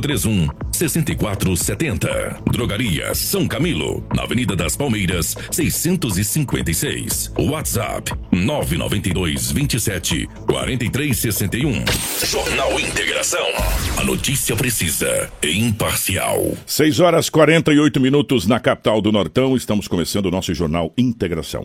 3531 6470. Drogaria São Camilo, na Avenida das Palmeiras, 656. WhatsApp 992 27 4361. Jornal Integração. A notícia precisa e imparcial. 6 horas 48 minutos na capital do Nortão. Estamos começando o nosso Jornal Integração.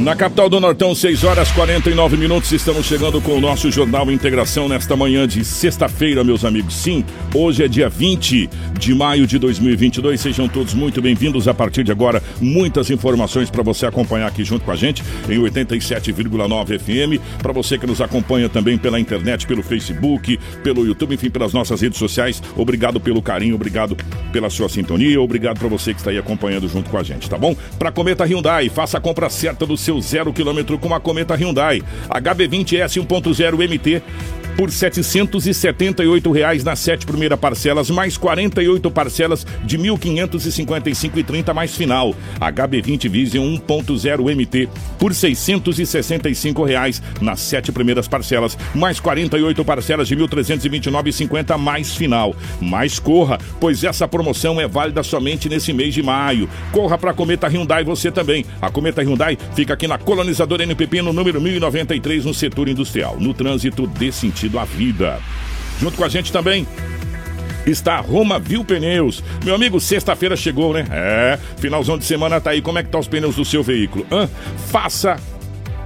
Na capital do Nortão, 6 horas 49 minutos, estamos chegando com o nosso Jornal Integração nesta manhã de sexta-feira, meus amigos. Sim, hoje é dia 20 de maio de 2022. Sejam todos muito bem-vindos. A partir de agora, muitas informações para você acompanhar aqui junto com a gente em 87,9 FM. Para você que nos acompanha também pela internet, pelo Facebook, pelo YouTube, enfim, pelas nossas redes sociais. Obrigado pelo carinho, obrigado pela sua sintonia, obrigado para você que está aí acompanhando junto com a gente, tá bom? Para Cometa Hyundai, faça a compra certa do seu zero quilômetro com a Cometa Hyundai. HB20S 1.0 MT por 778 reais nas sete primeiras parcelas, mais 48 parcelas de R$ 1.555,30 mais final. HB20 Vision 1.0 MT por 665 reais nas sete primeiras parcelas, mais 48 parcelas de R$ 1.329,50 mais final. Mais corra, pois essa promoção é válida somente nesse mês de maio. Corra para a Cometa Hyundai você também. A Cometa Hyundai fica aqui na Colonizadora NPP no número 1093 no setor industrial. No trânsito dê sentido à vida. Junto com a gente também está Roma Viu Pneus. Meu amigo, sexta-feira chegou, né? É, finalzão de semana tá aí. Como é que tá os pneus do seu veículo? Hã? Faça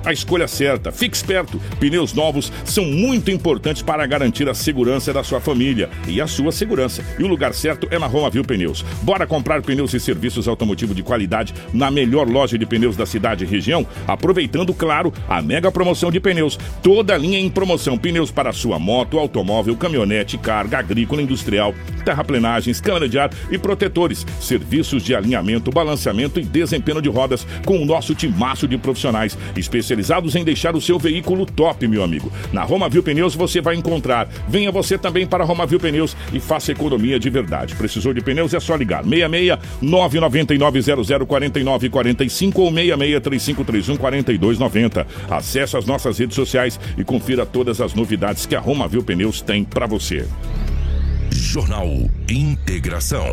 a escolha certa. Fique esperto. Pneus novos são muito importantes para garantir a segurança da sua família e a sua segurança. E o lugar certo é na Roma Viu Pneus. Bora comprar pneus e serviços automotivos de qualidade na melhor loja de pneus da cidade e região, aproveitando, claro, a mega promoção de pneus. Toda a linha em promoção. Pneus para sua moto, automóvel, caminhonete, carga, agrícola, industrial, terraplenagens, câmara de ar e protetores. Serviços de alinhamento, balanceamento e desempenho de rodas com o nosso timaço de profissionais especializados especializados em deixar o seu veículo top, meu amigo. Na Roma Viu Pneus você vai encontrar. Venha você também para a Roma Viu Pneus e faça economia de verdade. Precisou de pneus? É só ligar. 66 999 00 49 45 ou 66 3531 4290. Acesse as nossas redes sociais e confira todas as novidades que a Roma Viu Pneus tem para você. Jornal Integração.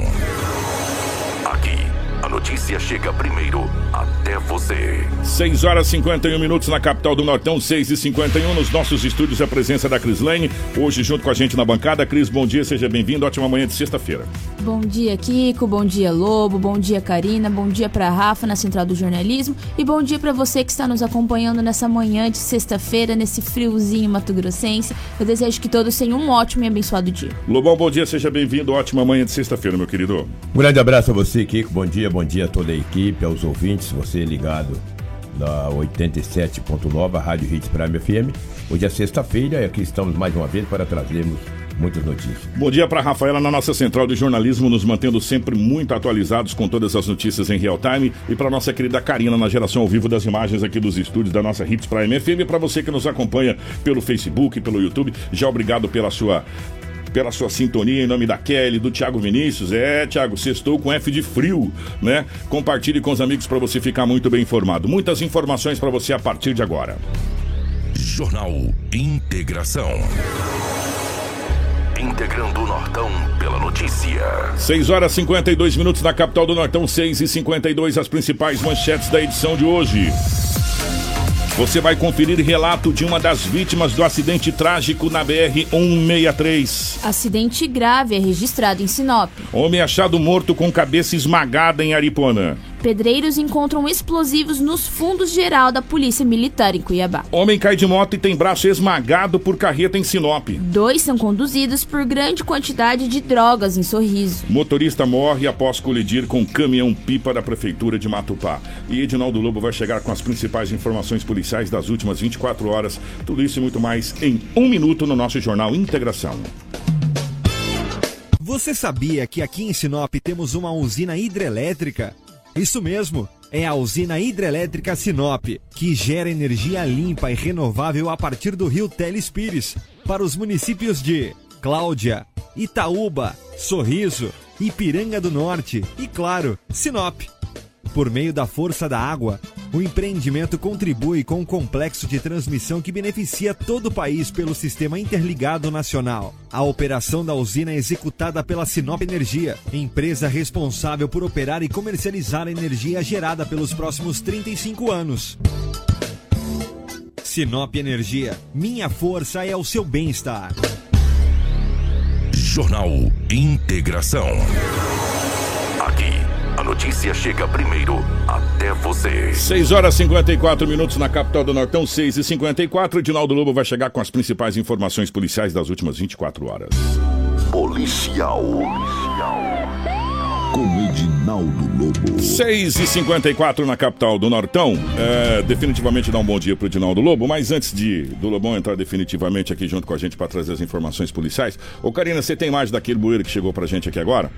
Notícia chega primeiro até você. 6 horas e 51 minutos na capital do Nortão, 6 e 51 nos nossos estúdios, a presença da Cris Lane. Hoje, junto com a gente na bancada. Cris, bom dia, seja bem-vindo. Ótima manhã de sexta-feira. Bom dia, Kiko. Bom dia, Lobo. Bom dia, Karina. Bom dia para Rafa na Central do Jornalismo. E bom dia para você que está nos acompanhando nessa manhã de sexta-feira, nesse friozinho mato-grossense. Eu desejo que todos tenham um ótimo e abençoado dia. Lobão, bom dia, seja bem-vindo. Ótima manhã de sexta-feira, meu querido. Um grande abraço a você, Kiko. Bom dia, bom dia a toda a equipe, aos ouvintes, você ligado da 87.9, Rádio Hits Prime FM. Hoje é sexta-feira e aqui estamos mais uma vez para trazermos muitas notícias. Bom dia para Rafaela na nossa central de jornalismo, nos mantendo sempre muito atualizados com todas as notícias em real time. E para nossa querida Karina na geração ao vivo das imagens aqui dos estúdios da nossa Hits Prime FM. E para você que nos acompanha pelo Facebook, pelo YouTube, já obrigado pela sua pela sua sintonia em nome da Kelly, do Thiago Vinícius. É, Thiago, sextou com F de frio, né? Compartilhe com os amigos para você ficar muito bem informado. Muitas informações para você a partir de agora. Jornal Integração. Integrando o Nortão pela notícia. 6 horas 52 minutos na capital do Nortão, 6 e 52 as principais manchetes da edição de hoje. Você vai conferir relato de uma das vítimas do acidente trágico na BR-163. Acidente grave é registrado em Sinop. Homem achado morto com cabeça esmagada em Aripuanã. Pedreiros encontram explosivos nos fundos geral da Polícia Militar em Cuiabá. Homem cai de moto e tem braço esmagado por carreta em Sinop. Dois são conduzidos por grande quantidade de drogas em Sorriso. Motorista morre após colidir com caminhão-pipa da Prefeitura de Matupá. E Edinaldo Lobo vai chegar com as principais informações policiais das últimas 24 horas. Tudo isso e muito mais em um minuto no nosso Jornal Integração. Você sabia que aqui em Sinop temos uma usina hidrelétrica? Isso mesmo, é a usina hidrelétrica Sinop, que gera energia limpa e renovável a partir do rio Telespires, para os municípios de Cláudia, Itaúba, Sorriso, Ipiranga do Norte e, claro, Sinop. Por meio da força da água, o empreendimento contribui com um complexo de transmissão que beneficia todo o país pelo Sistema Interligado Nacional. A operação da usina é executada pela Sinop Energia, empresa responsável por operar e comercializar a energia gerada pelos próximos 35 anos. Sinop Energia, minha força é o seu bem-estar. Jornal Integração. Notícia chega primeiro até você. 6 horas e 54 minutos na capital do Nortão, 6 e 54 Edinaldo Lobo vai chegar com as principais informações policiais das últimas 24 horas. Policial. Com Edinaldo Lobo. 6 e 54 na capital do Nortão. É, definitivamente dá um bom dia pro Edinaldo Lobo, mas antes de do Lobão entrar definitivamente aqui junto com a gente para trazer as informações policiais. Ô Karina, você tem imagem daquele bueiro que chegou pra gente aqui agora?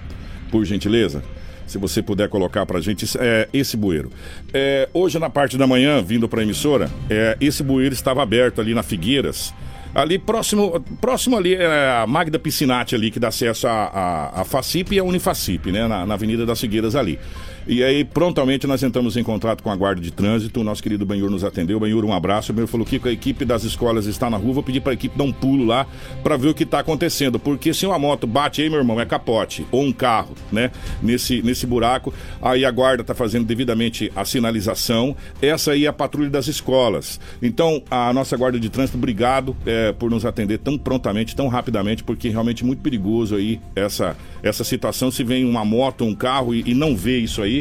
Por gentileza? Se você puder colocar pra gente é, esse bueiro. É, hoje, na parte da manhã, vindo pra emissora, é, esse bueiro estava aberto ali na Figueiras. Ali próximo, próximo ali é a Magda Piscinati ali, que dá acesso à a, a, Facip e a Unifacip, né? Na, na Avenida das Figueiras ali. E aí, prontamente, nós entramos em contato com a Guarda de Trânsito. O nosso querido Benhur nos atendeu. Benhur, um abraço. O Benhur falou que a equipe das escolas está na rua. Vou pedir para a equipe dar um pulo lá para ver o que está acontecendo. Porque se uma moto bate aí, meu irmão, é capote. Ou um carro, né? Nesse, nesse buraco. Aí a Guarda está fazendo devidamente a sinalização. Essa aí é a patrulha das escolas. Então, a nossa Guarda de Trânsito, obrigado é, por nos atender tão prontamente, tão rapidamente, porque realmente é muito perigoso aí essa, essa situação. Se vem uma moto, um carro e, e não vê isso aí,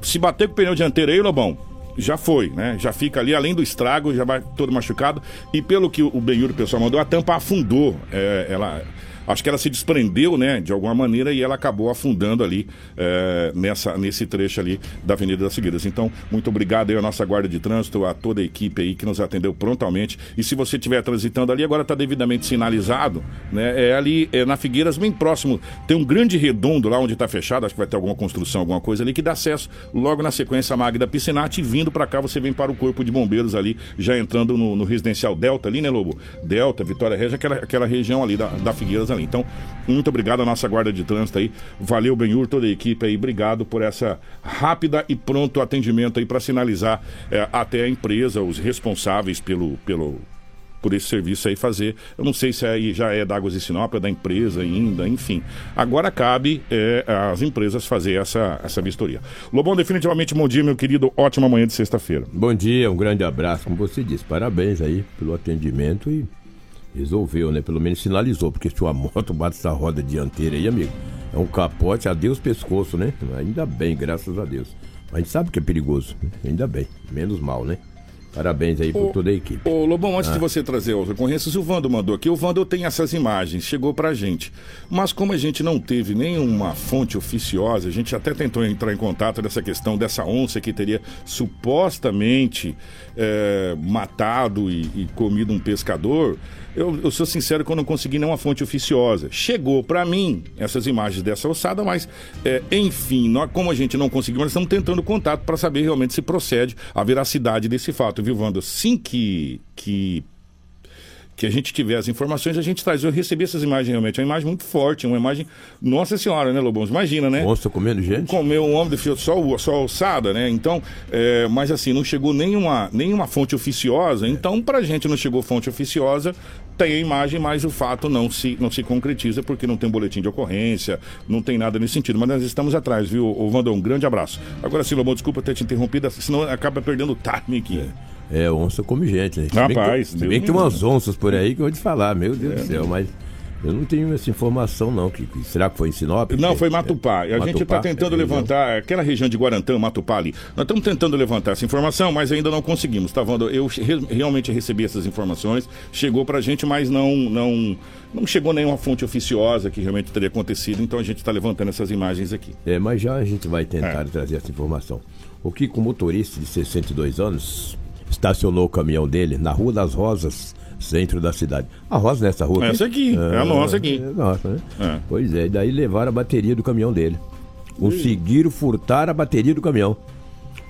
se bater com o pneu dianteiro aí, Lobão, já foi, né? Já fica ali, além do estrago, já vai todo machucado. E pelo que o Benhur, o pessoal mandou, a tampa afundou. É, ela acho que ela se desprendeu, né, de alguma maneira, e ela acabou afundando ali é, nessa, nesse trecho ali da Avenida das Figueiras. Então, muito obrigado aí à nossa Guarda de Trânsito, a toda a equipe aí que nos atendeu prontamente. E se você estiver transitando ali, agora está devidamente sinalizado, né, é ali é, na Figueiras, bem próximo, tem um grande redondo lá onde está fechado, acho que vai ter alguma construção, alguma coisa ali, que dá acesso logo na sequência a Magda Piscinati, vindo para cá você vem para o Corpo de Bombeiros ali, já entrando no, no residencial Delta ali, né, Lobo? Delta, Vitória Regia, aquela, aquela região ali da, da Figueiras ali. Então, muito obrigado à nossa guarda de trânsito aí. Valeu, Benhur, toda a equipe aí. Obrigado por essa rápida e pronto atendimento aí para sinalizar é, até a empresa, os responsáveis pelo, pelo, por esse serviço aí fazer. Eu não sei se aí já é da Águas de Sinop, é da empresa ainda, enfim. Agora cabe é, às empresas fazer essa, essa vistoria. Lobão, definitivamente bom dia, meu querido. Ótima manhã de sexta-feira. Bom dia, um grande abraço, como você disse. Parabéns aí pelo atendimento e resolveu, né? Pelo menos sinalizou, porque se uma moto bate essa roda dianteira aí, amigo, é um capote, adeus pescoço, né? Ainda bem, graças a Deus. A gente sabe que é perigoso, ainda bem, menos mal, né? Parabéns aí por toda a equipe. Ô, Lobão, antes ah. de você trazer outra ocorrência, o Vando mandou aqui. O Vando tem essas imagens, chegou pra gente. Mas como a gente não teve nenhuma fonte oficiosa, a gente até tentou entrar em contato dessa questão dessa onça que teria supostamente é, matado e, e comido um pescador. Eu, eu, sou sincero que eu não consegui nenhuma fonte oficiosa. Chegou para mim essas imagens dessa ossada, mas, é, enfim, nós, como a gente não conseguiu, nós estamos tentando contato para saber realmente se procede a veracidade desse fato, viu, Wanda? Assim que, que que a gente tiver as informações, a gente traz. Eu recebi essas imagens realmente, é uma imagem muito forte, uma imagem. Nossa Senhora, né, Lobão? Imagina, né? Monstro comendo gente? Comeu um homem de só, só alçada, né? Então, é, mas assim, não chegou nenhuma, nenhuma fonte oficiosa, então pra gente não chegou fonte oficiosa, tem a imagem, mas o fato não se, não se concretiza porque não tem boletim de ocorrência, não tem nada nesse sentido. Mas nós estamos atrás, viu, Vandão? Um grande abraço. Agora sim, Lobão, desculpa ter te interrompido, senão acaba perdendo o time aqui. É. É, onça come gente. Né? Se Rapaz, bem que, se bem que tem umas onças por aí que eu vou te falar, meu Deus é, do céu, mas eu não tenho essa informação, não. Que, que será que foi em Sinop? Não, foi Matupá. É, a gente está tentando é, levantar aquela região de Guarantã, Matupá ali. Nós estamos tentando levantar essa informação, mas ainda não conseguimos, tá vendo? Eu re, realmente recebi essas informações, chegou para a gente, mas não, não, não chegou nenhuma fonte oficiosa que realmente teria acontecido, então a gente está levantando essas imagens aqui. É, mas já a gente vai tentar é. trazer essa informação. O Kiko, motorista de 62 anos, estacionou o caminhão dele na Rua das Rosas, centro da cidade. A Rosa nessa rua? Essa aqui, é, é a nossa aqui. É nossa, né? É. Pois é, e daí levaram a bateria do caminhão dele. Conseguiram furtar a bateria do caminhão.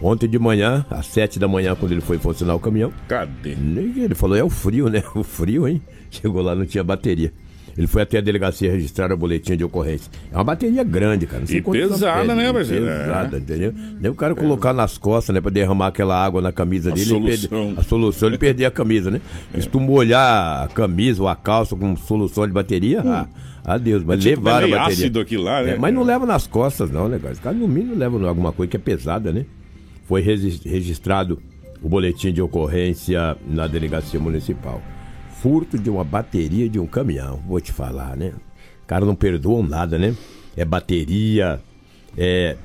Ontem de manhã, às sete da manhã, quando ele foi funcionar o caminhão. Cadê? Ele falou, é o frio, né? O frio, hein? Chegou lá, não tinha bateria. Ele foi até a delegacia registrar o boletim de ocorrência. É uma bateria grande, cara. e pesada, né, parceiro? Pesada, é. entendeu? Nem o cara colocar nas costas, né, pra derramar aquela água na camisa a dele. Solução. Perder, a solução, ele perder a camisa, né? É. Se tu molhar a camisa ou a calça com solução de bateria, hum. ah, adeus. Mas é tipo levaram a bateria. ácido aqui lá, né? É, mas não leva nas costas, não, né, cara? Os caras no mínimo levam alguma coisa que é pesada, né? Foi registrado o boletim de ocorrência na delegacia municipal furto de uma bateria de um caminhão. Vou te falar, né? Cara não perdoam nada, né? É bateria, é.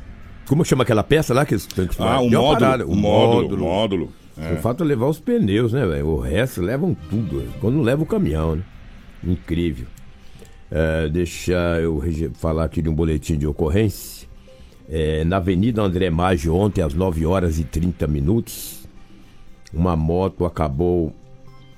Como chama aquela peça lá que tem que Ah, o módulo, o módulo. Módulo. É. O fato é levar os pneus, né, velho? O resto levam tudo. Quando leva o caminhão, né? Incrível. É, deixa eu falar aqui de um boletim de ocorrência. É, na Avenida André Maggi, ontem, às 9 horas e 30 minutos, uma moto acabou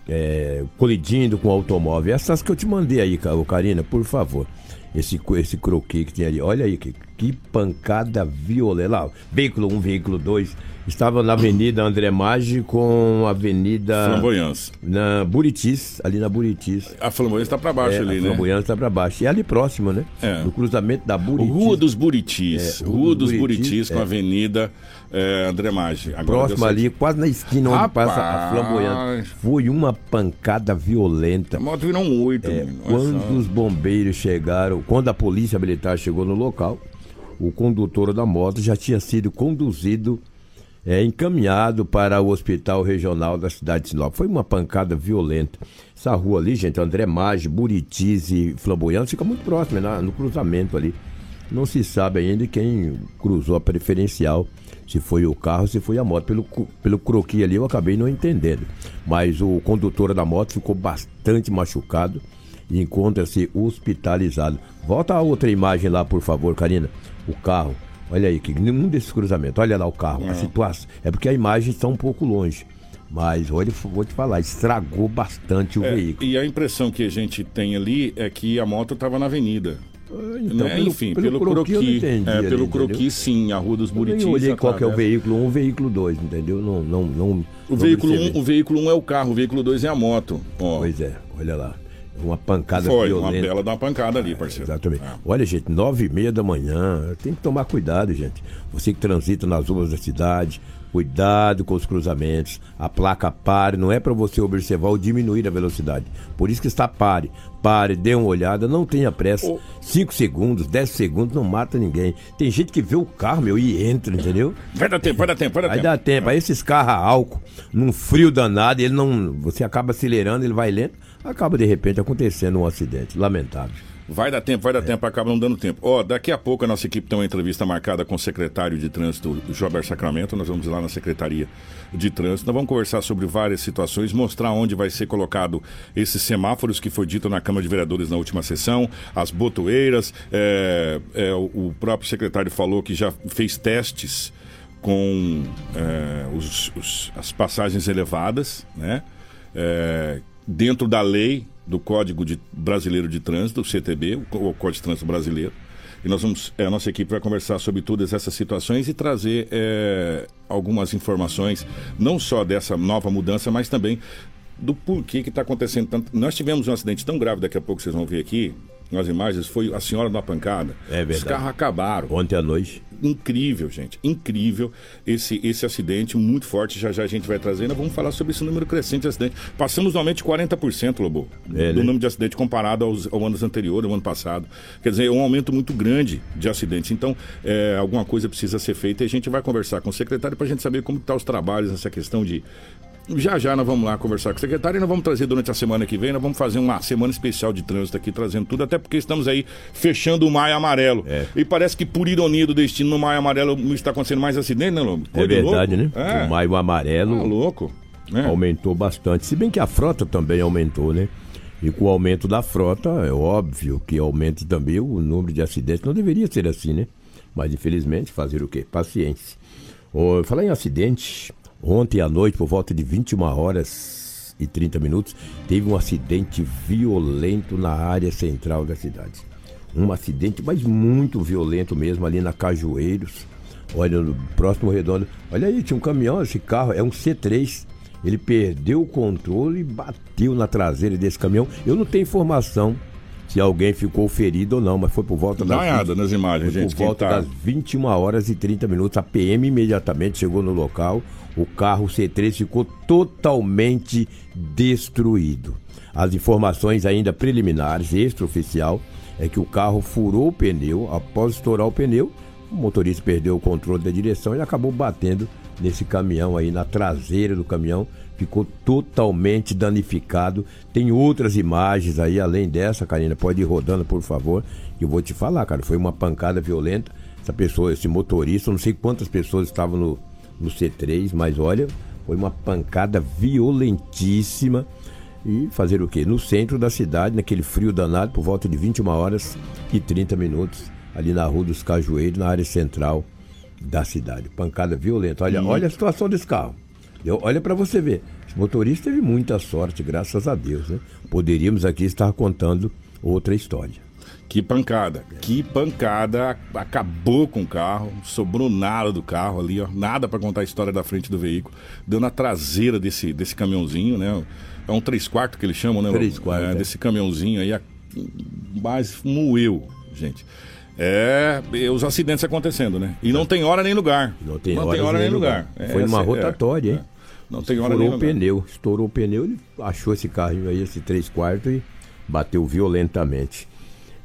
é, colidindo com o automóvel. Essas que eu te mandei aí, Karina, por favor. Esse, esse croquis que tem ali. Olha aí, que, que pancada violenta. Lá, veículo 1, veículo 2 Estava na Avenida André Maggi com a Avenida. Flamboyance. Na Buritis, ali na Buritis. A Flamboyance está para baixo é, ali, a né? A Flamboyance está para baixo. E ali próximo, né? É. No cruzamento da Buritis. Rua dos Buritis. É, Rua, Rua dos Buritis, Buritis com a é. Avenida é, André Maggi. Agora próximo ali, quase na esquina onde Rapaz. passa a Flamboyante. Foi uma pancada violenta. A moto virou um oito. É, quando os bombeiros chegaram, quando a polícia militar chegou no local, o condutor da moto já tinha sido conduzido é, encaminhado para o hospital regional da cidade de Sinop. Foi uma pancada violenta. Essa rua ali, gente, André Maggi, Buritis e Flamboyante, fica muito próximo, é no cruzamento ali. Não se sabe ainda quem cruzou a preferencial, se foi o carro, se foi a moto. Pelo, pelo croqui ali eu acabei não entendendo. Mas o condutor da moto ficou bastante machucado e encontra-se hospitalizado. Volta a outra imagem lá, por favor, Karina. O carro Olha aí, que nenhum desses cruzamentos. Olha lá o carro, é. a situação. É porque a imagem está um pouco longe. Mas olha, vou te falar, estragou bastante o é, veículo. E a impressão que a gente tem ali é que a moto estava na avenida. Ah, então, né? pelo, Enfim, pelo, pelo croqui. Entendi, é, pelo croqui, sim, a Rua dos Buritis. Eu olhei qual que é o veículo 1 um, o veículo 2, entendeu? Não, não, não, o, não veículo um, o veículo 1 um é o carro, o veículo 2 é a moto. Ó. Pois é, olha lá. Uma pancada Foi, violenta. uma bela da uma pancada ali, parceiro. Exatamente. É. Olha, gente, nove e meia da manhã, tem que tomar cuidado, gente. Você que transita nas ruas da cidade, cuidado com os cruzamentos. A placa pare, não é para você observar ou diminuir a velocidade. Por isso que está pare. Pare, dê uma olhada, não tenha pressa. Oh. Cinco segundos, dez segundos não mata ninguém. Tem gente que vê o carro, meu, e entra, entendeu? Vai dar tempo, vai dar tempo, vai dar vai tempo. Vai dar tempo. Aí esses carros a álcool, num frio danado, ele não. Você acaba acelerando, ele vai lento acaba de repente acontecendo um acidente lamentável. Vai dar tempo, vai dar é. tempo, acaba não dando tempo. Ó, oh, daqui a pouco a nossa equipe tem uma entrevista marcada com o secretário de trânsito, Jober Sacramento. Nós vamos lá na Secretaria de Trânsito. Nós vamos conversar sobre várias situações, mostrar onde vai ser colocado esses semáforos que foi dito na Câmara de Vereadores na última sessão, as botoeiras. É, é, o próprio secretário falou que já fez testes com é, os, os, as passagens elevadas, né? Dentro da lei do Código de, Brasileiro de Trânsito, o CTB, o, o Código de Trânsito Brasileiro. E nós vamos, é, a nossa equipe vai conversar sobre todas essas situações e trazer é, algumas informações, não só dessa nova mudança, mas também do porquê que está acontecendo tanto. Nós tivemos um acidente tão grave, daqui a pouco vocês vão ver aqui, nas imagens, foi a senhora numa pancada. É verdade. Os carros acabaram. Ontem à noite. Incrível, gente. Incrível esse, esse acidente, muito forte. Já já a gente vai trazendo. Vamos falar sobre esse número crescente de acidentes. Passamos normalmente 40%, Lobo, É, do né? número de acidentes comparado aos, ao anos anteriores, ao ano passado. Quer dizer, é um aumento muito grande de acidentes. Então, é, alguma coisa precisa ser feita e a gente vai conversar com o secretário para a gente saber como estão os trabalhos nessa questão de já já nós vamos lá conversar com o secretário e nós vamos trazer durante a semana que vem, nós vamos fazer uma semana especial de trânsito aqui, trazendo tudo, até porque estamos aí fechando o Maio Amarelo. É. E parece que por ironia do destino, no Maio Amarelo não está acontecendo mais acidente, né, Lobo? É verdade, né? É. O maio amarelo Tá louco. né? aumentou bastante. Se bem que a frota também aumentou, né? E com o aumento da frota, é óbvio que aumente também o número de acidentes. Não deveria ser assim, né? Mas infelizmente, fazer o quê? Paciência. Ô, falar em acidente, ontem à noite, por volta de 21 horas e 30 minutos, teve um acidente violento na área central da cidade. Um acidente, mas muito violento mesmo, ali na Cajueiros. Olha, no próximo redondo. Olha aí, tinha um caminhão, esse carro é um C3. Ele perdeu o controle e bateu na traseira desse caminhão. Eu não tenho informação se alguém ficou ferido ou não, mas foi por volta das nas imagens, foi gente. por volta tá... das 21 horas e 30 minutos. A PM imediatamente chegou no local. O carro C3 ficou totalmente destruído. As informações ainda preliminares, extraoficial, é que o carro furou o pneu. Após estourar o pneu, o motorista perdeu o controle da direção e acabou batendo nesse caminhão aí, na traseira do caminhão. Ficou totalmente danificado. Tem outras imagens aí, além dessa, Karina. Pode ir rodando, por favor. Eu vou te falar, cara. Foi uma pancada violenta. Essa pessoa, esse motorista, não sei quantas pessoas estavam no, no C3, mas olha, foi uma pancada violentíssima. E fazer o quê? No centro da cidade, naquele frio danado, por volta de 21 horas e 30 minutos, ali na Rua dos Cajueiros, na área central da cidade. Pancada violenta. Olha, olha a situação desse carro. Eu- olha para você ver. Esse motorista teve muita sorte, graças a Deus, né? Poderíamos aqui estar contando outra história. Que pancada, que pancada. Acabou com o carro, sobrou nada do carro ali, ó. Nada para contar a história da frente do veículo. Deu na traseira desse, desse caminhãozinho, né? É um 3 quartos que eles chamam, né? Três Lobo? quartos, É, é. Desse caminhãozinho aí, mas moeu, gente. É, os acidentes acontecendo, né? E não tem hora nem lugar. Não tem horas hora nem nem lugar. lugar. Foi numa essa- rotatória, hein? Não tem hora nem o pneu, estourou o pneu, ele achou esse carrinho aí, esse 3 quartos, e bateu violentamente.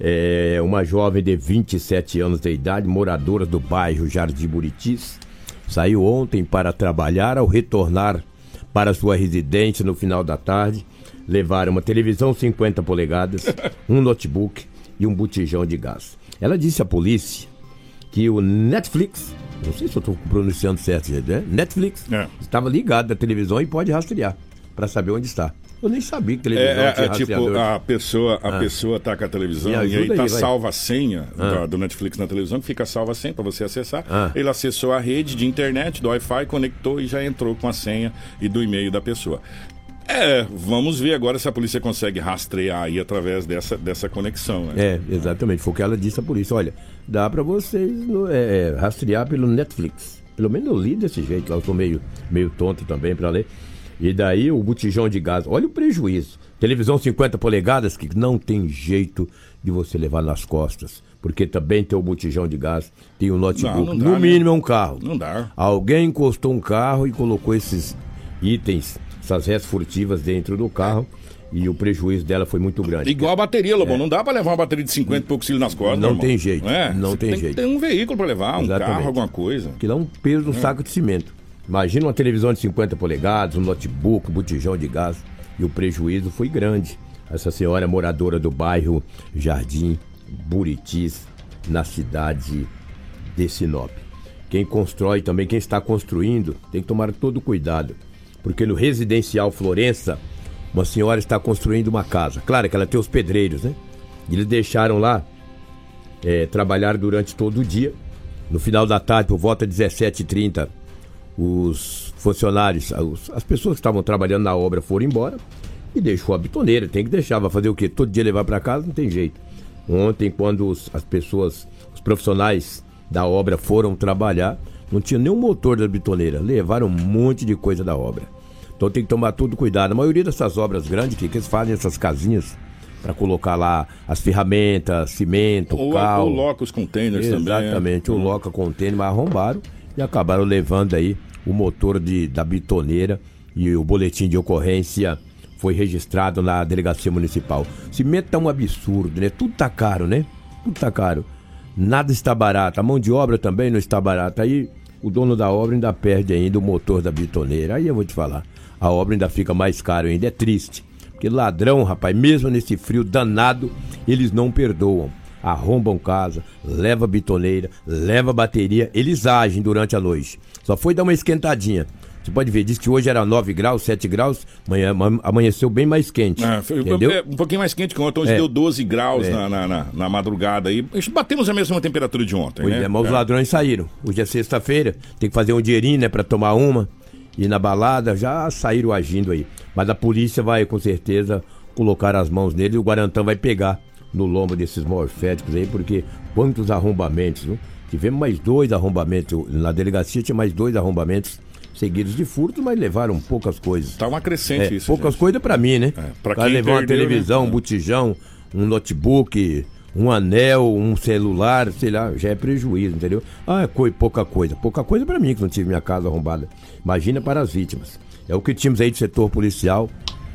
É, uma jovem de 27 anos de idade, moradora do bairro Jardim Buritis, saiu ontem para trabalhar. Ao retornar para sua residência no final da tarde, levaram uma televisão 50 polegadas, um notebook e um botijão de gás. Ela disse à polícia que o Netflix, não sei se eu estou pronunciando certo, né? Netflix, É. estava ligado na televisão e pode rastrear para saber onde está. Eu nem sabia que televisão É, é, tinha é tipo, a pessoa, a pessoa tá com a televisão e aí tá aí, salva a senha da- do Netflix na televisão, que fica salva a senha para você acessar. Ah. Ele acessou a rede de internet, do Wi-Fi, conectou e já entrou com a senha e do e-mail da pessoa. É, vamos ver agora se a polícia consegue rastrear aí através dessa, dessa conexão. Né? É, exatamente. Foi o que ela disse à polícia. Olha, dá para vocês é, é, rastrear pelo Netflix. Pelo menos eu li desse jeito. lá Eu sou meio, meio tonto também para ler. E daí o botijão de gás. Olha o prejuízo. Televisão 50 polegadas que não tem jeito de você levar nas costas. Porque também tem o botijão de gás, tem o notebook. Não, não dá, no né? mínimo é um carro. Não dá. Alguém encostou um carro e colocou esses itens, essas restas furtivas dentro do carro. E o prejuízo dela foi muito grande. Igual a bateria, Lobão. Não dá pra levar uma bateria de 50 e poucos quilos nas costas, É. Não irmão. tem jeito, É, não tem jeito. ter um veículo pra levar, um Exatamente. carro, alguma coisa. que dá um peso no saco de cimento. Imagina uma televisão de 50 polegadas, um notebook, um botijão de gás. E o prejuízo foi grande. Essa senhora é moradora do bairro Jardim Buritis, na cidade de Sinop. Quem constrói também, quem está construindo, tem que tomar todo cuidado. Porque no residencial Florença, uma senhora está construindo uma casa. Claro que ela tem os pedreiros, né? Eles deixaram lá é, trabalhar durante todo o dia. No final da tarde, por volta de 17h30, os funcionários, os- as pessoas que estavam trabalhando na obra foram embora e deixou a bitoneira. Tem que deixar, vai fazer o quê? Todo dia levar para casa? Não tem jeito. Ontem, quando os- as pessoas, os profissionais da obra foram trabalhar, não tinha nenhum motor da bitoneira. Levaram um monte de coisa da obra. Então tem que tomar tudo cuidado. A maioria dessas obras grandes, que, que eles fazem essas casinhas para colocar lá as ferramentas, cimento, Ou cal. coloca os containers também. é. Exatamente, o loca container, mas arrombaram e acabaram levando aí o motor de, da bitoneira e o boletim de ocorrência foi registrado na delegacia municipal. Cimento tá um absurdo, né? Tudo tá caro, né? Tudo tá caro. Nada está barato. A mão de obra também não está barata. Aí o dono da obra ainda perde ainda o motor da bitoneira. Aí eu vou te falar. A obra ainda fica mais cara ainda. É triste. Porque ladrão, rapaz, mesmo nesse frio danado, eles não perdoam. Arrombam casa, leva bitoneira, leva bateria, eles agem durante a noite. Só foi dar uma esquentadinha. Você pode ver, diz que hoje era 9 graus, 7 graus, amanhã, ama- amanheceu bem mais quente. É, foi- entendeu? é, um pouquinho mais quente que ontem, hoje É. deu 12 graus É. na, na, na- na madrugada aí. Batemos a mesma temperatura de ontem, né? é, mas os ladrões saíram. Hoje é sexta-feira, tem que fazer um dinheirinho, né, pra tomar uma. E na balada já saíram agindo aí. Mas a polícia vai, com certeza, colocar as mãos nele e o Guarantã vai pegar no lombo desses morféticos aí, porque quantos arrombamentos, viu? Tivemos mais dois arrombamentos. Na delegacia tinha mais dois arrombamentos seguidos de furto, mas levaram poucas coisas. Tá uma crescente É, isso. poucas gente. coisas pra mim, né? É, pra quem levar uma perdeu, televisão, né? um botijão, um notebook, um anel, um celular, sei lá, já é prejuízo, entendeu? Ah, é coi- pouca coisa. Pouca coisa pra mim que não tive minha casa arrombada. Imagina para as vítimas. É o que tínhamos aí do setor policial,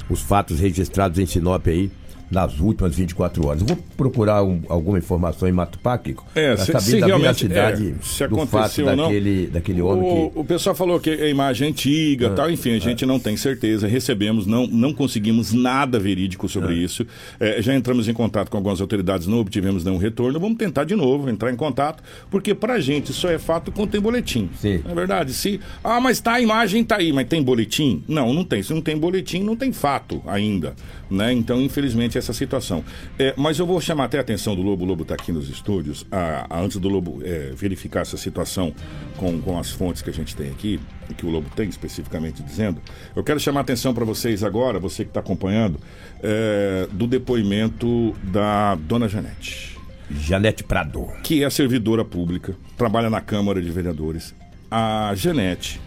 os fatos registrados em Sinop aí nas últimas 24 horas. Eu vou procurar um- alguma informação em Mato Paco É, se, saber se da realmente veracidade é, se do fato aconteceu ou não. daquele, daquele homem o, que... o pessoal falou que é imagem antiga, tal, enfim, a gente não tem certeza. Recebemos, não, não conseguimos nada verídico sobre isso. É, já entramos em contato com algumas autoridades, não obtivemos nenhum retorno. Vamos tentar de novo entrar em contato, porque pra gente só é fato quando tem boletim. Sim. É verdade. Se, ah, mas tá a imagem, tá aí, mas tem boletim? Não, não tem. Se não tem boletim, não tem fato ainda. Né? Então, infelizmente, essa situação. É, mas eu vou chamar até a atenção do Lobo. O Lobo está aqui nos estúdios. Ah, ah, antes do Lobo é, verificar essa situação com, com as fontes que a gente tem aqui, e que o Lobo tem especificamente dizendo, eu quero chamar a atenção para vocês agora, você que está acompanhando, é, do depoimento da dona Janete Janete Prado. que é servidora pública, trabalha na Câmara de Vereadores. A Janete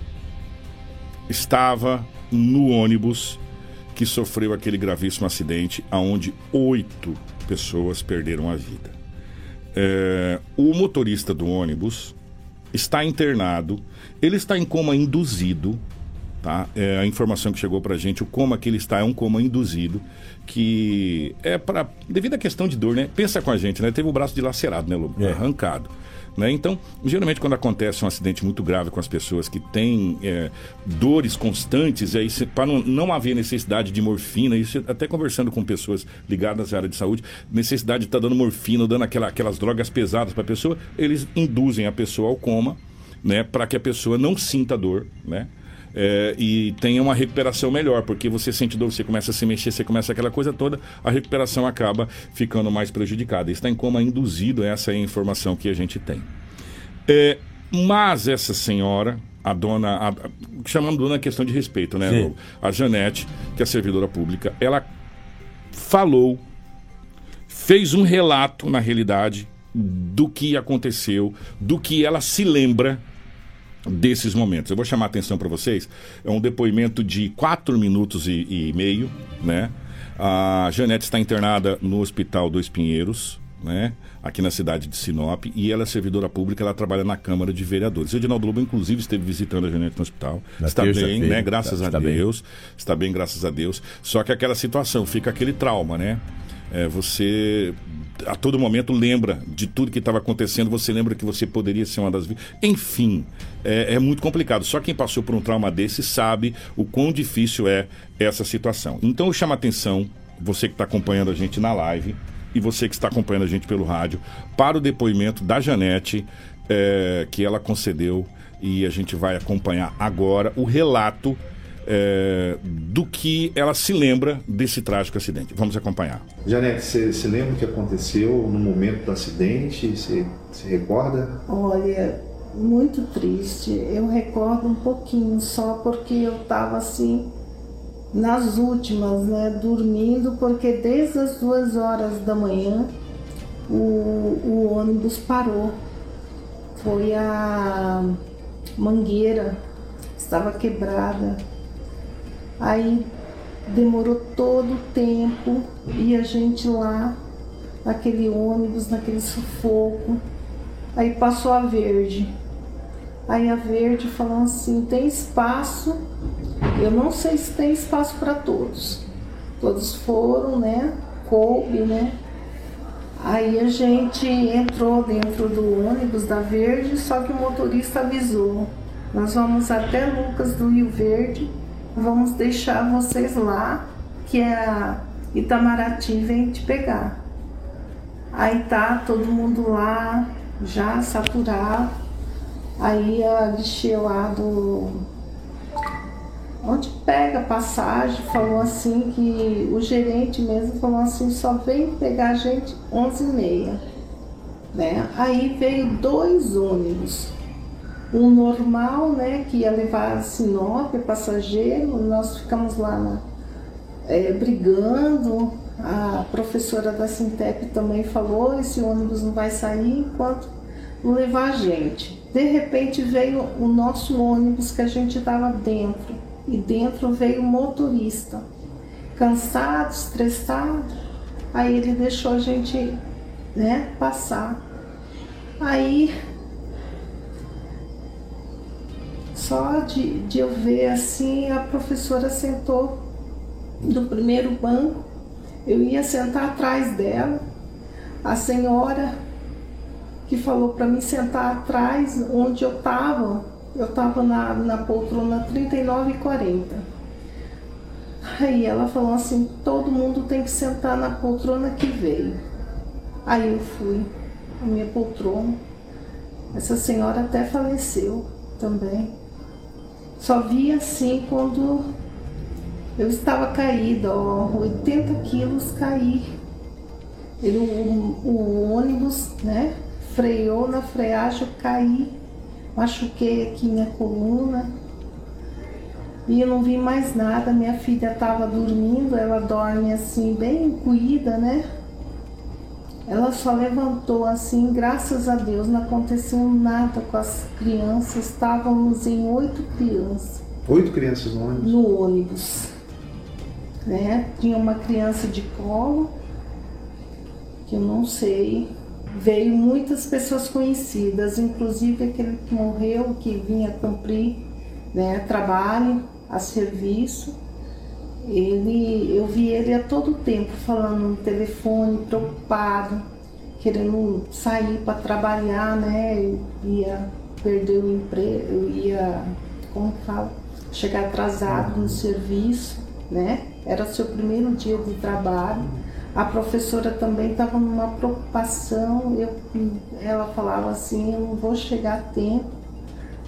estava no ônibus que sofreu aquele gravíssimo acidente, aonde oito pessoas perderam a vida. É, o motorista do ônibus está internado, ele está em coma induzido, tá? É a informação que chegou pra gente, o coma que ele está é um coma induzido, que é para devido à questão de dor, né? Pensa com a gente, né? Teve o braço dilacerado, né, Lobo? É. Arrancado. Né? Então, geralmente quando acontece um acidente muito grave com as pessoas que têm é, dores constantes, aí para não, não haver necessidade de morfina, isso até conversando com pessoas ligadas à área de saúde, necessidade de estar dando morfina, dando aquela, aquelas drogas pesadas para a pessoa, eles induzem a pessoa ao coma, né, para que a pessoa não sinta dor, né? É, e tenha uma recuperação melhor, porque você sente dor, você começa a se mexer, você começa aquela coisa toda, a recuperação acaba ficando mais prejudicada. Está em coma induzido, essa é a informação que a gente tem. É, mas essa senhora, a dona, a, a- chamando dona é questão de respeito, né? Sim. A Janete, que é servidora pública, ela falou, fez um relato, na realidade, do que aconteceu, do que ela se lembra desses momentos. Eu vou chamar a atenção para vocês. É um depoimento de quatro minutos e, e meio, né? A Janete está internada no Hospital dos Pinheiros, né? Aqui na cidade de Sinop. E ela é servidora pública, ela trabalha na Câmara de Vereadores. O Edinaldo Lobo, inclusive, esteve visitando a Janete no hospital. Na está bem, né? Graças Está- a está bem. Deus. Está bem, graças a Deus. Só que aquela situação, fica aquele trauma, né? É, você a todo momento lembra de tudo que estava acontecendo, você lembra que você poderia ser uma das vítimas. Enfim, é, é muito complicado. Só quem passou por um trauma desse sabe o quão difícil é essa situação. Então eu chamo a atenção, você que está acompanhando a gente na live e você que está acompanhando a gente pelo rádio, para o depoimento da Janete, é, que ela concedeu e a gente vai acompanhar agora o relato é, do que ela se lembra desse trágico acidente. Vamos acompanhar. Janete, você você lembra o que aconteceu no momento do acidente? Você se recorda? Olha, muito triste. Eu recordo um pouquinho só porque eu estava assim nas últimas, né, dormindo, porque desde as duas horas da manhã o, o ônibus parou. Foi a mangueira, estava quebrada. Aí demorou todo o tempo e a gente lá, naquele ônibus, naquele sufoco. Aí passou a verde. Aí a verde falou assim: tem espaço. Eu não sei se tem espaço para todos. Todos foram, né? Coube, né? Aí a gente entrou dentro do ônibus da Verde, só que o motorista avisou: nós vamos até Lucas do Rio Verde, vamos deixar vocês lá, que é a Itamaraty vem te pegar. Aí tá todo mundo lá, já saturado. Aí a guichê lá do. Onde pega passagem, falou assim que o gerente mesmo falou assim, só vem pegar a gente 11 e meia. Né? Aí veio dois ônibus. Um normal, né, que ia levar Sinop, passageiro, nós ficamos lá na, é, brigando. A professora da Sintep também falou, esse ônibus não vai sair enquanto levar a gente. De repente veio o nosso ônibus que a gente estava dentro e dentro veio o motorista, cansado, estressado. Aí ele deixou a gente, né, passar. Aí só de, de eu ver assim, a professora sentou no primeiro banco, eu ia sentar atrás dela. A senhora que falou para mim sentar atrás onde eu estava, eu estava na, na poltrona 39 e 40. Aí ela falou assim, todo mundo tem que sentar na poltrona que veio. Aí eu fui, a minha poltrona. Essa senhora até faleceu também. Só vi assim quando eu estava caída, ó, 80 quilos caí. Ele, o, o ônibus, né? freou na freagem, eu caí, machuquei aqui minha coluna e eu não vi mais nada. Minha filha estava dormindo, ela dorme assim, bem encolhida, né? Ela só levantou assim, graças a Deus, não aconteceu nada com as crianças. Estávamos em oito crianças. Oito crianças no ônibus? No ônibus. Né? Tinha uma criança de colo, que eu não sei veio muitas pessoas conhecidas, inclusive aquele que morreu, que vinha cumprir né, trabalho a serviço. Ele, eu vi ele a todo tempo falando no telefone, preocupado, querendo sair para trabalhar, né? ia perder o emprego, ia, como fala, chegar atrasado no serviço, né? Era seu primeiro dia de trabalho a professora também estava numa preocupação, eu, ela falava assim, eu não vou chegar a tempo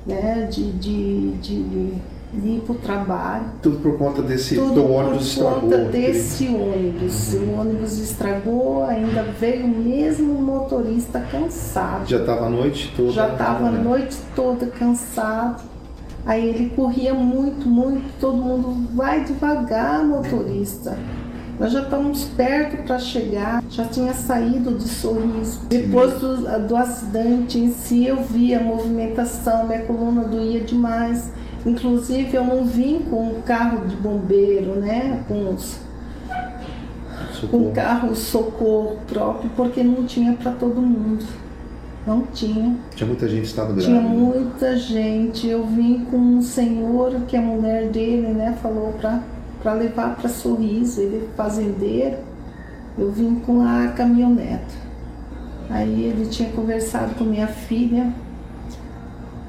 né, de, de, de, de ir para o trabalho. Tudo por conta desse Tudo do ônibus estragou. Por conta desse ônibus. O ônibus estragou, ainda veio o mesmo motorista cansado. Já estava a noite toda? Já estava né? a noite toda cansado. Aí ele corria muito, muito, todo mundo vai devagar, motorista. Nós já estamos perto para chegar, já tinha saído de sorriso. Depois do, do acidente em si, eu vi a movimentação, minha coluna doía demais. Inclusive, eu não vim com um carro de bombeiro, né? Com os com um carro socorro próprio, porque não tinha para todo mundo. Não tinha. Tinha muita gente estava grávida. Tinha muita gente. Eu vim com um senhor que a mulher dele, né, falou para para levar para Sorriso, ele é fazendeiro. Eu vim com a caminhoneta. Aí ele tinha conversado com minha filha.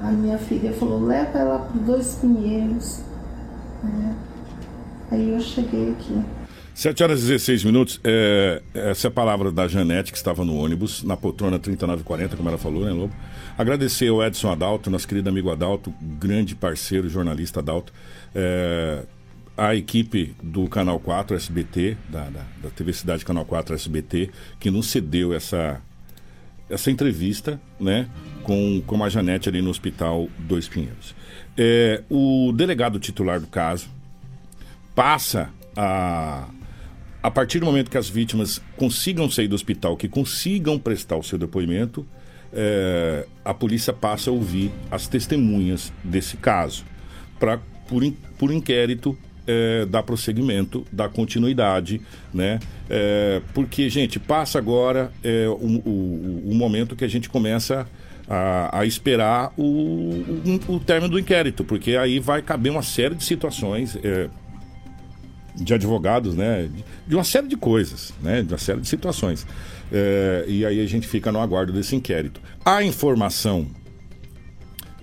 A minha filha falou, leva ela para Dois Pinheiros. É. Aí eu cheguei aqui. 7 horas e 16 minutos. É, essa é a palavra da Janete, que estava no ônibus, na poltrona 3940, como ela falou, né, Lobo? Agradecer ao Edson Adalto, nosso querido amigo Adalto, grande parceiro, jornalista Adalto. É, a equipe do Canal 4 SBT, da, da, da, TV Cidade Canal 4 SBT, que nos cedeu essa, essa entrevista né, com, com a Janete ali no Hospital Dois Pinheiros. É, o delegado titular do caso passa a. A partir do momento que as vítimas consigam sair do hospital, que consigam prestar o seu depoimento, é, a polícia passa a ouvir as testemunhas desse caso, para por, por inquérito é, dar prosseguimento, dar continuidade, né? É, porque, gente, passa agora é, o, o, o momento que a gente começa a, a esperar o, o, o, término do inquérito, porque aí vai caber uma série de situações é, de advogados, né? De uma série de coisas, né? De uma série de situações. É, e aí a gente fica no aguardo desse inquérito. A informação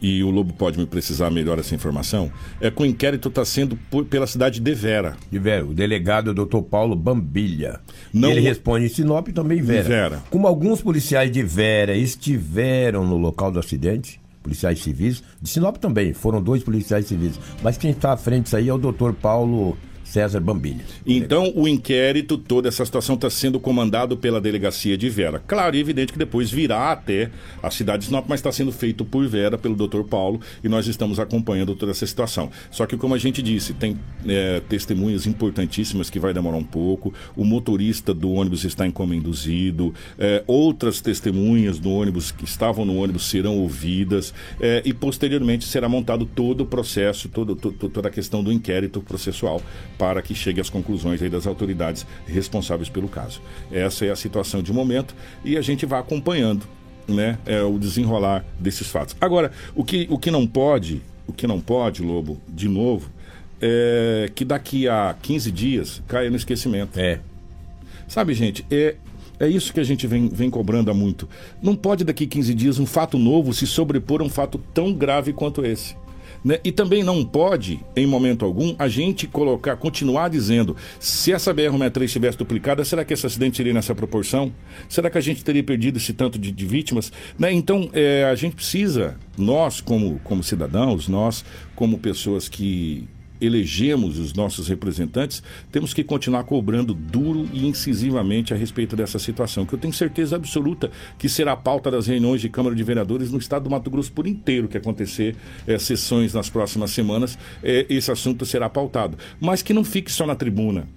e o Lobo pode me precisar melhor essa informação, é que o inquérito está sendo por, pela cidade de Vera. De Vera, o delegado Dr. Paulo Bambilha. Não... Ele responde em Sinop e também Vera. Vera. Como alguns policiais de Vera estiveram no local do acidente, policiais civis, de Sinop também, foram dois policiais civis, mas quem está à frente disso aí é o Dr. Paulo César Bambilha. Então, o inquérito, toda essa situação está sendo comandado pela delegacia de Vera. Claro e evidente que depois virá até a cidade de Sinop, mas está sendo feito por Vera, pelo Dr. Paulo, e nós estamos acompanhando toda essa situação. Só que, como a gente disse, tem é, testemunhas importantíssimas que vai demorar um pouco. O motorista do ônibus está em coma induzido, é, outras testemunhas do ônibus que estavam no ônibus serão ouvidas, é, e posteriormente será montado todo o processo, todo, todo, toda a questão do inquérito processual para que chegue às conclusões aí das autoridades responsáveis pelo caso. Essa é a situação de momento e a gente vai acompanhando né, é, o desenrolar desses fatos. Agora, o que, o que não pode, o que não pode, Lobo, de novo, é que daqui a 15 dias caia no esquecimento. É. Sabe, gente, é, é isso que a gente vem, vem cobrando há muito. Não pode daqui 15 dias um fato novo se sobrepor a um fato tão grave quanto esse. Né? E também não pode, em momento algum, a gente colocar, continuar dizendo, se essa BR-63 estivesse duplicada, será que esse acidente seria nessa proporção? Será que a gente teria perdido esse tanto de, de vítimas? Né? Então, é, a gente precisa, nós como, como cidadãos, nós como pessoas que elegemos os nossos representantes, temos que continuar cobrando duro e incisivamente a respeito dessa situação, que eu tenho certeza absoluta que será a pauta das reuniões de Câmara de Vereadores no estado do Mato Grosso por inteiro que acontecer é, sessões nas próximas semanas, é, esse assunto será pautado. Mas que não fique só na tribuna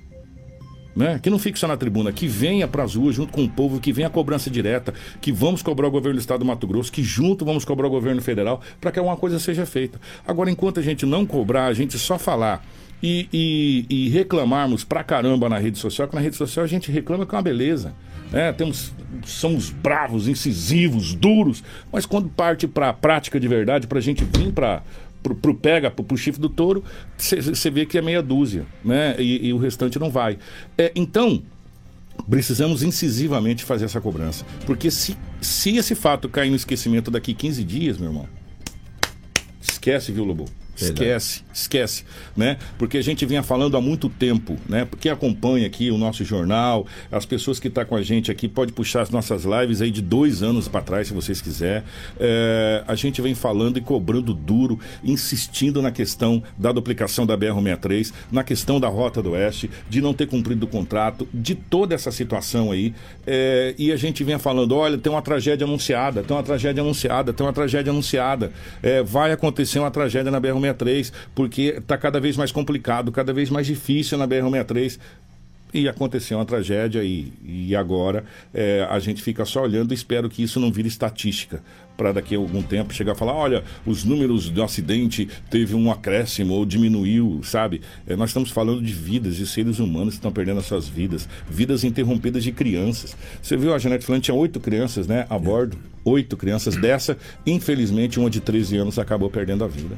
né? Que não fique só na tribuna, que venha para as ruas junto com o povo, que venha a cobrança direta, que vamos cobrar o governo do estado do Mato Grosso, que junto vamos cobrar o governo federal, para que alguma coisa seja feita. Agora, enquanto a gente não cobrar, a gente só falar e, e, e reclamarmos pra caramba na rede social, que na rede social a gente reclama que é uma beleza. É, temos, somos bravos, incisivos, duros, mas quando parte para a prática de verdade, para a gente vir para pro, pro pega, pro, pro chifre do touro, você vê que é meia dúzia, né? E, e o restante não vai. É, então, precisamos incisivamente fazer essa cobrança. Porque se, se esse fato cair no esquecimento daqui 15 dias, meu irmão, esquece, viu, Lobo? Esquece, esquece, né? Porque a gente vinha falando há muito tempo, né? Porque acompanha aqui o nosso jornal, as pessoas que estão tá com a gente aqui, pode puxar as nossas lives aí de dois anos para trás, se vocês quiser. É, a gente vem falando e cobrando duro, insistindo na questão da duplicação da BR-63, na questão da Rota do Oeste, de não ter cumprido o contrato, de toda essa situação aí. É, e a gente vinha falando, olha, tem uma tragédia anunciada, tem uma tragédia anunciada, tem uma tragédia anunciada. É, vai acontecer uma tragédia na BR-63 63 porque está cada vez mais complicado, cada vez mais difícil na BR-63 e aconteceu uma tragédia e, e agora é, a gente fica só olhando e espero que isso não vire estatística para daqui a algum tempo chegar a falar, olha, os números do acidente teve um acréscimo ou diminuiu, sabe? É, nós estamos falando de vidas, de seres humanos que estão perdendo as suas vidas, vidas interrompidas de crianças. Você viu a Janete falando, tinha oito crianças, né, a bordo, oito crianças dessa, infelizmente uma de 13 anos acabou perdendo a vida.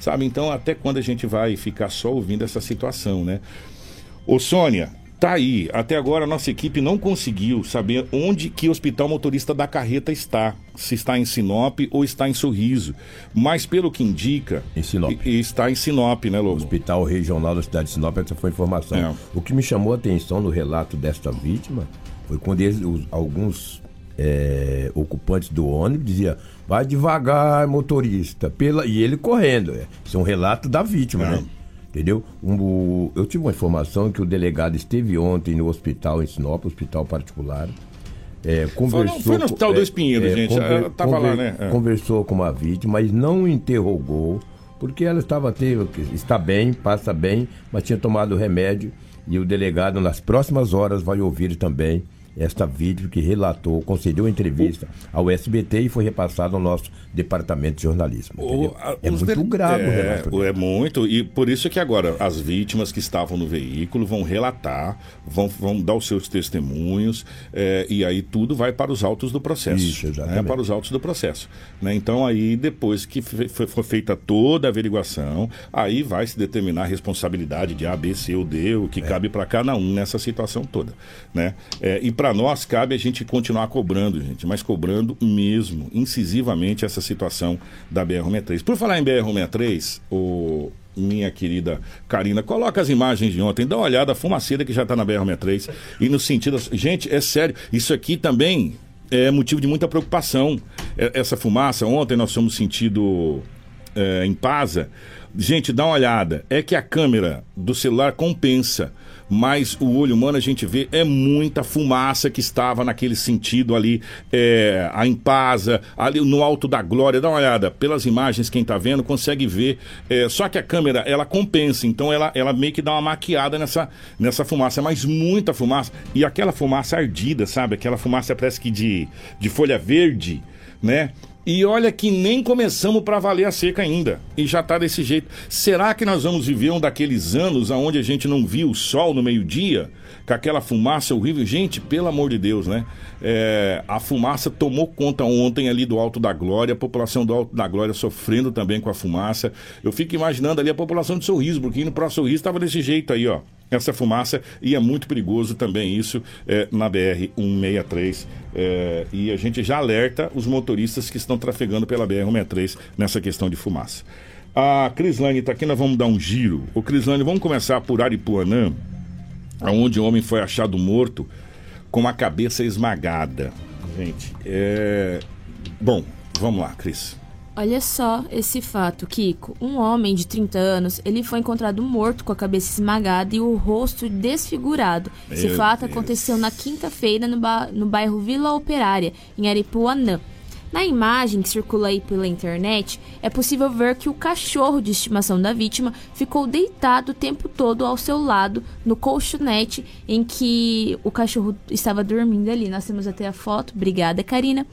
Sabe? Então, até quando a gente vai ficar só ouvindo essa situação, né? Ô, Sônia, tá aí. Até agora a nossa equipe não conseguiu saber onde que o hospital motorista da carreta está. Se está em Sinop ou está em Sorriso. Mas pelo que indica. Em Sinop. Está em Sinop, né, Lobo? Hospital Regional da cidade de Sinop, essa foi a informação. É. O que me chamou a atenção no relato desta vítima foi quando eles, os, alguns é, ocupantes do ônibus diziam Vai devagar, motorista. Pela... E ele correndo. É. Isso é um relato da vítima, né? Entendeu? Um, eu tive uma informação que o delegado esteve ontem no hospital em Sinop, hospital particular. É, conversou foi, no, foi no hospital é, do Espinheiro, é, gente. Conver, tava conver, lá, né? É. Conversou com a vítima, mas não interrogou, porque ela estava teve, está bem, passa bem, mas tinha tomado remédio. E o delegado, nas próximas horas, vai ouvir também esta vídeo que relatou, concedeu entrevista ao SBT e foi repassado ao nosso departamento de jornalismo. O- a- é muito de- grave o é, relato. é muito, e por isso que agora as vítimas que estavam no veículo vão relatar, vão, vão dar os seus testemunhos, é, e aí tudo vai para os autos do processo. Isso, né, exatamente. para os autos do processo. né? Então aí, depois que foi, foi feita toda a averiguação, aí vai se determinar a responsabilidade de A, B, C ou D, o É. que cabe para cada um nessa situação toda. Né? É, e para nós cabe a gente continuar cobrando, gente, mas cobrando mesmo, incisivamente, essa situação da BR-63. Por falar em BR-63, o minha querida Karina, coloca as imagens de ontem, dá uma olhada, a fumaceira que já está na BR-63. E no sentido. Gente, é sério, isso aqui também é motivo de muita preocupação. É- Essa fumaça, ontem nós fomos sentido é, em Pasa. Gente, dá uma olhada. É que a câmera do celular compensa, mas o olho humano a gente vê é muita fumaça que estava naquele sentido ali, é, a Impasa, ali no Alto da Glória. Dá uma olhada. Pelas imagens, quem tá vendo consegue ver. É, só que a câmera, ela compensa, então ela, ela meio que dá uma maquiada nessa, nessa fumaça, mas muita fumaça. E aquela fumaça ardida, sabe? Aquela fumaça parece que de, de folha verde, né? E olha que nem começamos para valer a seca ainda. E já tá desse jeito. Será que nós vamos viver um daqueles anos onde a gente não viu o sol no meio-dia? Com aquela fumaça horrível? Gente, pelo amor de Deus, né? É, a fumaça tomou conta ontem ali do Alto da Glória, a população do Alto da Glória sofrendo também com a fumaça. Eu fico imaginando ali a população de Sorriso, porque indo para Sorriso estava desse jeito aí, ó. Essa fumaça, e é muito perigoso também isso é, na BR-163. É, e a gente já alerta os motoristas que estão trafegando pela BR-163 nessa questão de fumaça. A Crislane está aqui, nós vamos dar um giro. Ô Crislane, vamos começar por Aripuanã, onde o homem foi achado morto com a cabeça esmagada. Gente, é. Bom, vamos lá, Cris. Olha só esse fato, Kiko. Um homem de 30 anos, ele foi encontrado morto com a cabeça esmagada e o rosto desfigurado. Esse Meu fato Deus. aconteceu na quinta-feira no, ba- no bairro Vila Operária, em Aripuanã. Na imagem que circula aí pela internet, é possível ver que o cachorro de estimação da vítima ficou deitado o tempo todo ao seu lado no colchonete em que o cachorro estava dormindo ali. Nós temos até a foto. Obrigada, Karina.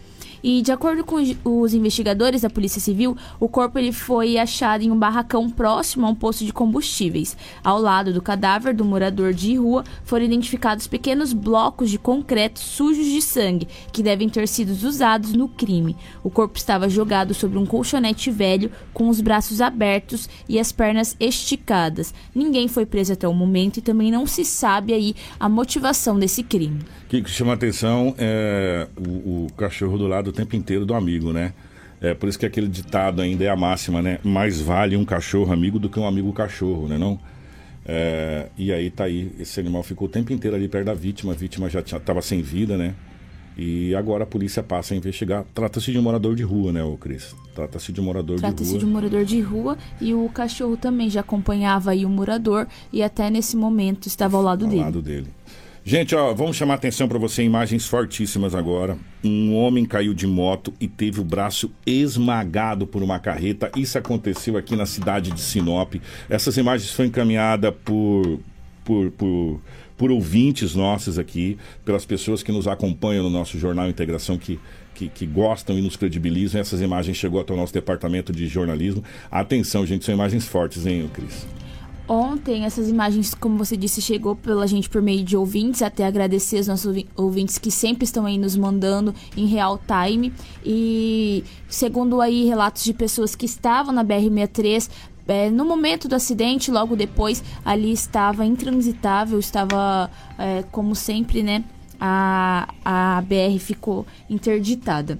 E de acordo com os- investigadores da Polícia Civil, o corpo ele foi achado em um barracão próximo a um posto de combustíveis. Ao lado do cadáver do morador de rua foram identificados pequenos blocos de concreto sujos de sangue que devem ter sido usados no crime. O corpo estava jogado sobre um colchonete velho com os braços abertos e as pernas esticadas. Ninguém foi preso até o momento e também não se sabe aí a motivação desse crime. O que chama atenção é o, o cachorro do lado o tempo inteiro do amigo, né? É por isso que aquele ditado ainda é a máxima, né? Mais vale um cachorro amigo do que um amigo cachorro, né? Não? É, e aí tá aí, esse animal ficou o tempo inteiro ali perto da vítima, a vítima já estava sem vida, né? E agora a polícia passa a investigar. Trata-se de um morador de rua, né, ô Cris? Trata-se de um morador de Trata-se rua. de um morador de rua e o cachorro também já acompanhava aí o morador e até nesse momento estava ao lado ao dele. lado dele. Gente, ó, vamos chamar atenção para você, imagens fortíssimas agora. Um homem caiu de moto e teve o braço esmagado por uma carreta. Isso aconteceu aqui na cidade de Sinop. Essas imagens foram encaminhadas por, por, por, por ouvintes nossos aqui, pelas pessoas que nos acompanham no nosso jornal Integração, que, que, que gostam e nos credibilizam. Essas imagens chegou até o nosso departamento de jornalismo. Atenção, gente, são imagens fortes, hein, Cris? Ontem, essas imagens, como você disse, chegou pela gente por meio de ouvintes. Até agradecer os nossos ouvi- ouvintes que sempre estão aí nos mandando em real time. E segundo aí relatos de pessoas que estavam na BR-63, é, no momento do acidente, logo depois, ali estava intransitável, estava, é, como sempre, né? A, a BR ficou interditada.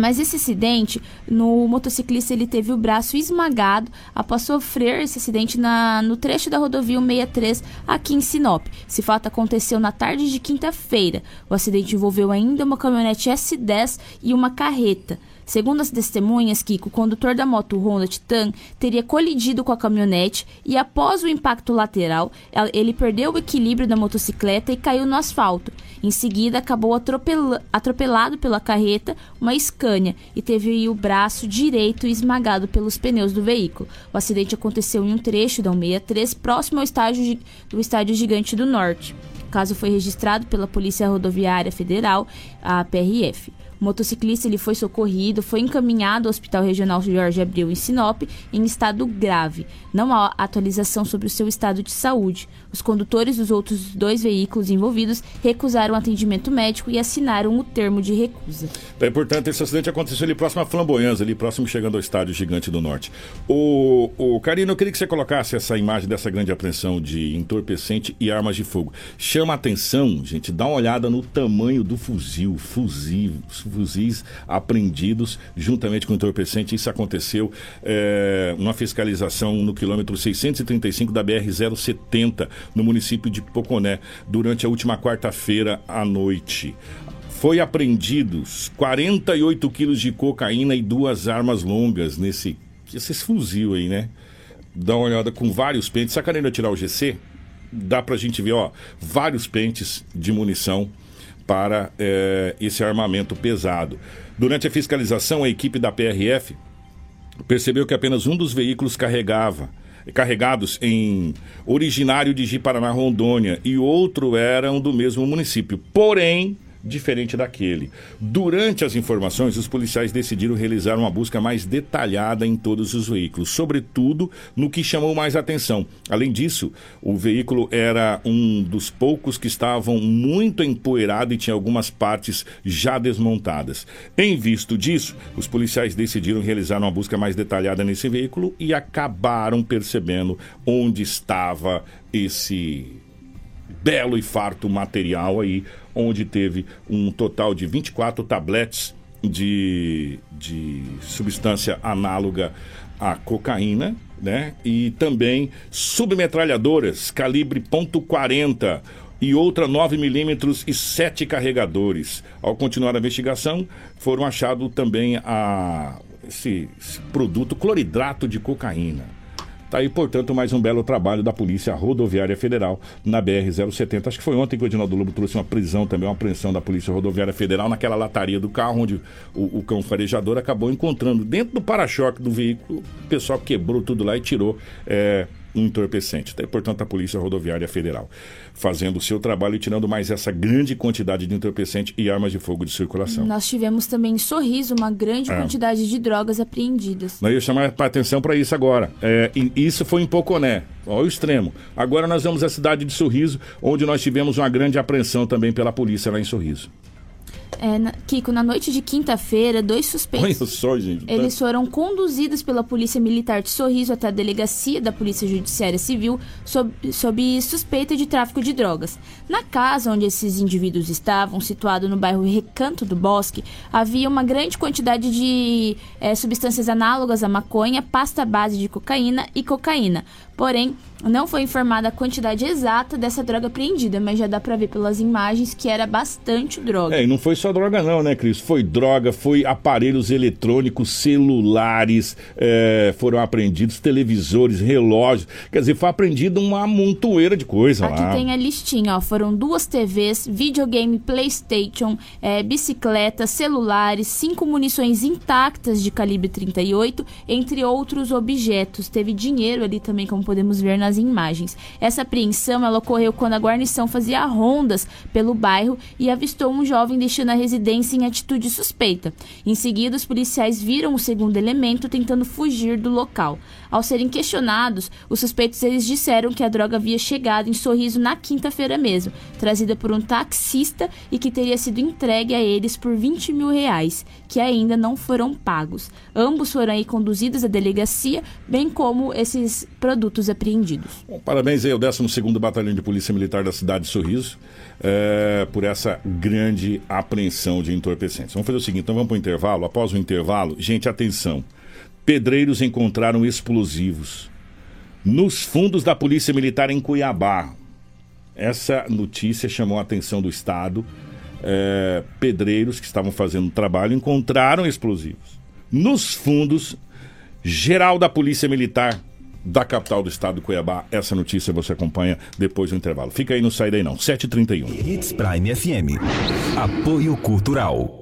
Mas esse acidente, no motociclista ele teve o braço esmagado após sofrer esse acidente na, no trecho da rodovia 63 aqui em Sinop. Esse fato aconteceu na tarde de quinta-feira. O acidente envolveu ainda uma caminhonete S10 e uma carreta. Segundo as testemunhas, Kiko, o condutor da moto Honda Titan teria colidido com a caminhonete e após o impacto lateral, el- ele perdeu o equilíbrio da motocicleta e caiu no asfalto. Em seguida, acabou atropela- atropelado pela carreta, uma Scania, e teve o braço direito esmagado pelos pneus do veículo. O acidente aconteceu em um trecho da 163, próximo ao estádio, do estádio Gigante do Norte. caso foi registrado pela Polícia Rodoviária Federal, a PRF. O motociclista ele foi socorrido, foi encaminhado ao Hospital Regional Jorge Abreu em Sinop em estado grave. Não há atualização sobre o seu estado de saúde. Os condutores dos outros dois veículos envolvidos recusaram atendimento médico e assinaram o termo de recusa. É importante, esse acidente aconteceu ali próximo a Flamboyãs, ali próximo chegando ao estádio Gigante do Norte. O, o Karina, eu queria que você colocasse essa imagem dessa grande apreensão de entorpecente e armas de fogo. Chama atenção, gente, dá uma olhada no tamanho do fuzil, fuzil, fuzis apreendidos juntamente com entorpecente. Isso aconteceu é, numa fiscalização no quilômetro 635 da BR-070, no município de Poconé, durante a última quarta-feira à noite. Foi apreendidos 48 quilos de cocaína e duas armas longas nesse esses fuzil aí, né? Dá uma olhada com vários pentes. Sacaneiro tirar o GC, dá pra gente ver, ó, vários pentes de munição para é, esse armamento pesado. Durante a fiscalização, a equipe da PRF percebeu que apenas um dos veículos carregava carregados em originário de Ji-Paraná, Rondônia, e outro eram do mesmo município. Porém, diferente daquele. Durante as informações, os policiais decidiram realizar uma busca mais detalhada em todos os veículos, sobretudo no que chamou mais atenção. Além disso, o veículo era um dos poucos que estavam muito empoeirado e tinha algumas partes já desmontadas. Em visto disso, os policiais decidiram realizar uma busca mais detalhada nesse veículo e acabaram percebendo onde estava esse belo e farto material aí onde teve um total de 24 tabletes de, de substância análoga à cocaína, né? E também submetralhadoras calibre .40 e outra 9 milímetros e sete carregadores. Ao continuar a investigação, foram achados também a, esse, esse produto cloridrato de cocaína. Tá aí, portanto, mais um belo trabalho da Polícia Rodoviária Federal na BR-070. Acho que foi ontem que o Edinaldo Lobo trouxe uma prisão também, uma apreensão da Polícia Rodoviária Federal naquela lataria do carro, onde o, o cão farejador acabou encontrando dentro do para-choque do veículo. O pessoal quebrou tudo lá e tirou. É, entorpecente. Tá? portanto, a Polícia Rodoviária Federal fazendo o seu trabalho e tirando mais essa grande quantidade de entorpecente e armas de fogo de circulação. Nós tivemos também em Sorriso uma grande é. quantidade de drogas apreendidas. Nós ia chamar a atenção para isso agora. É, isso foi em Poconé, ao extremo. Agora nós vamos à cidade de Sorriso, onde nós tivemos uma grande apreensão também pela polícia lá em Sorriso. É, na, Kiko, na noite de quinta-feira, dois suspeitos. Olha só, gente. Tá? Eles foram conduzidos pela Polícia Militar de Sorriso até a delegacia da Polícia Judiciária Civil sob, sob suspeita de tráfico de drogas. Na casa onde esses indivíduos estavam, situado no bairro Recanto do Bosque, havia uma grande quantidade de é, substâncias análogas à maconha, pasta base de cocaína e cocaína. Porém, não foi informada a quantidade exata dessa droga apreendida, mas já dá para ver pelas imagens que era bastante droga. É, e não foi só droga não, né, Cris? Foi droga, foi aparelhos eletrônicos, celulares, é, foram apreendidos, televisores, relógios. Quer dizer, foi apreendida uma montoeira de coisa Aqui lá. Aqui tem a listinha, ó. Foram duas TVs, videogame, Playstation, é, bicicleta, celulares, cinco munições intactas de calibre 38, entre outros objetos. Teve dinheiro ali também, como podemos ver nas imagens. Essa apreensão ela ocorreu quando a guarnição fazia rondas pelo bairro e avistou um jovem deixando a residência em atitude suspeita. Em seguida, os policiais viram o segundo elemento tentando fugir do local. Ao serem questionados, os suspeitos eles disseram que a droga havia chegado em Sorriso na quinta-feira mesmo, trazida por um taxista e que teria sido entregue a eles por 20 mil reais, que ainda não foram pagos. Ambos foram aí conduzidos à delegacia, bem como esses produtos apreendidos. Bom, parabéns aí ao 12º Batalhão de Polícia Militar da cidade de Sorriso é, por essa grande apreensão de entorpecentes. Vamos fazer o seguinte, então vamos para o intervalo. Após o intervalo, gente, atenção pedreiros encontraram explosivos nos fundos da Polícia Militar em Cuiabá. Essa notícia chamou a atenção do Estado. É, pedreiros que estavam fazendo trabalho encontraram explosivos nos fundos geral da Polícia Militar da capital do estado, Cuiabá. Essa notícia você acompanha depois do intervalo. Fica aí, não sai daí não. 7h31. Hits Prime FM. Apoio Cultural.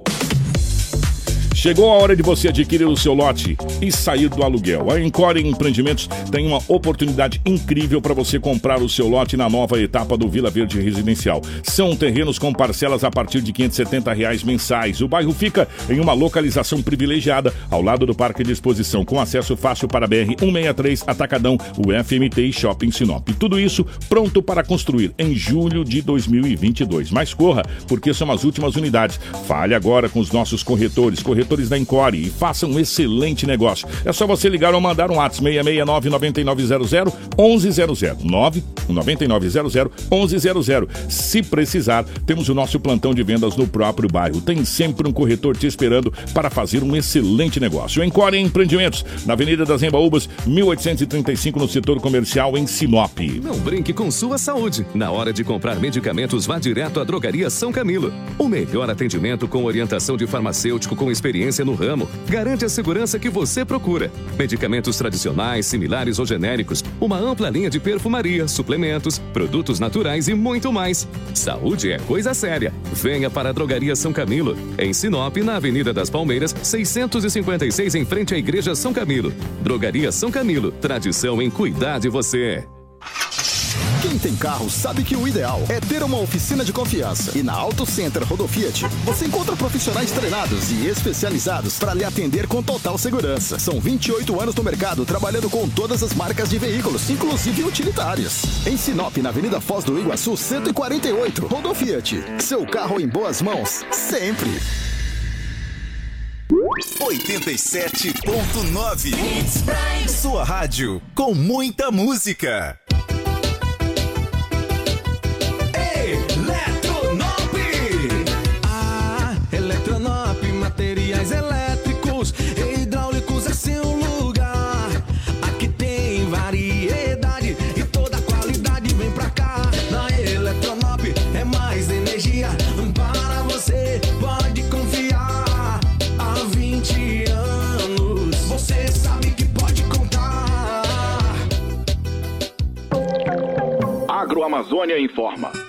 Chegou a hora de você adquirir o seu lote e sair do aluguel. A Encore Empreendimentos tem uma oportunidade incrível para você comprar o seu lote na nova etapa do Vila Verde Residencial. São terrenos com parcelas a partir de 570 reais mensais. O bairro fica em uma localização privilegiada ao lado do Parque de Exposição, com acesso fácil para a BR 163, Atacadão, o FMT e Shopping Sinop. Tudo isso pronto para construir em julho de 2022. Mas corra, porque são as últimas unidades. Fale agora com os nossos corretores, corretores da Encore e faça um excelente negócio. É só você ligar ou mandar um WhatsApp 669 9900 1100 9 9900 1100. Se precisar, temos o nosso plantão de vendas no próprio bairro. Tem sempre um corretor te esperando para fazer um excelente negócio. Encore Empreendimentos, na Avenida das Embaúbas, 1835, no setor comercial em Sinop. Não brinque com sua saúde. Na hora de comprar medicamentos, vá direto à Drogaria São Camilo. O melhor atendimento com orientação de farmacêutico com experiência no ramo garante a segurança que você procura. Medicamentos tradicionais, similares ou genéricos, uma ampla linha de perfumaria, suplementos, produtos naturais e muito mais. Saúde é coisa séria. Venha para a Drogaria São Camilo, em Sinop, na Avenida das Palmeiras, 656, em frente à Igreja São Camilo. Drogaria São Camilo, tradição em cuidar de você. Quem tem carro sabe que o ideal é ter uma oficina de confiança. E na Auto Center Rodofiat, você encontra profissionais treinados e especializados para lhe atender com total segurança. São 28 anos no mercado trabalhando com todas as marcas de veículos, inclusive utilitários. Em Sinop, na Avenida Foz do Iguaçu, 148, Rodofiat. Seu carro em boas mãos, sempre. 87.9 Sua rádio com muita música. Agroamazônia informa.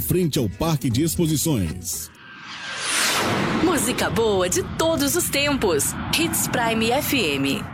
frente ao Parque de Exposições. Música boa de todos os tempos. Hits Prime FM.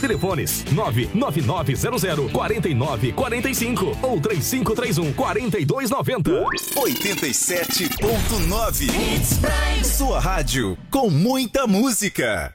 Telefones 99900 4945 ou 3531 4290. 87.9 Sua rádio com muita música.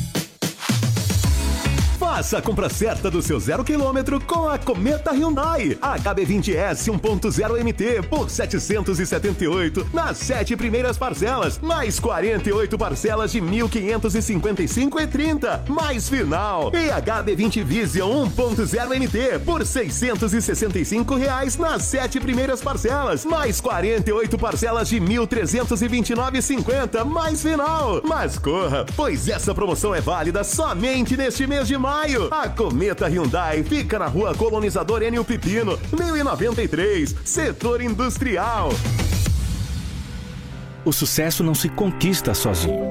Faça a compra certa do seu zero quilômetro com a Cometa Hyundai. HB20S 1.0 MT por 778 nas sete primeiras parcelas, mais 48 parcelas de 1.555,30 mais final. E HB20 Vision 1.0 MT por 665 reais nas sete primeiras parcelas, mais 48 parcelas de 1.329,50 mais final. Mas corra, pois essa promoção é válida somente neste mês de maio. Maio. A Cometa Hyundai fica na rua Colonizador Enio Pipino, 1093, setor industrial. O sucesso não se conquista sozinho.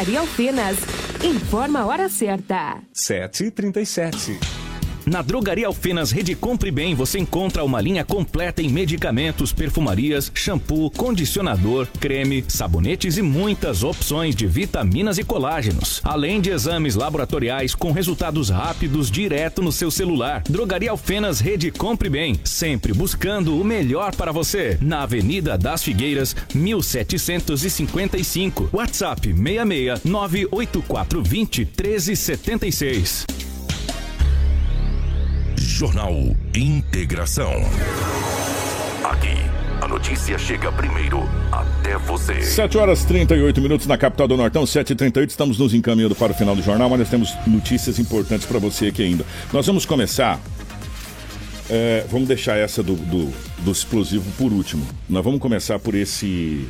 Drogaria Alfenas. Informa a hora certa. 7h37. Na Drogaria Alfenas Rede Compre Bem você encontra uma linha completa em medicamentos, perfumarias, shampoo, condicionador, creme, sabonetes e muitas opções de vitaminas e colágenos. Além de exames laboratoriais com resultados rápidos direto no seu celular. Drogaria Alfenas Rede Compre Bem, sempre buscando o melhor para você. Na Avenida das Figueiras, 1755. WhatsApp 66 98420 1376. Jornal Integração. Aqui, a notícia chega primeiro até você. 7 horas 38 minutos na capital do Nortão, 7h38. Estamos nos encaminhando para o final do jornal, mas nós temos notícias importantes para você aqui ainda. Nós vamos começar. é, vamos deixar essa do, do, do explosivo por último. Nós vamos começar por esse.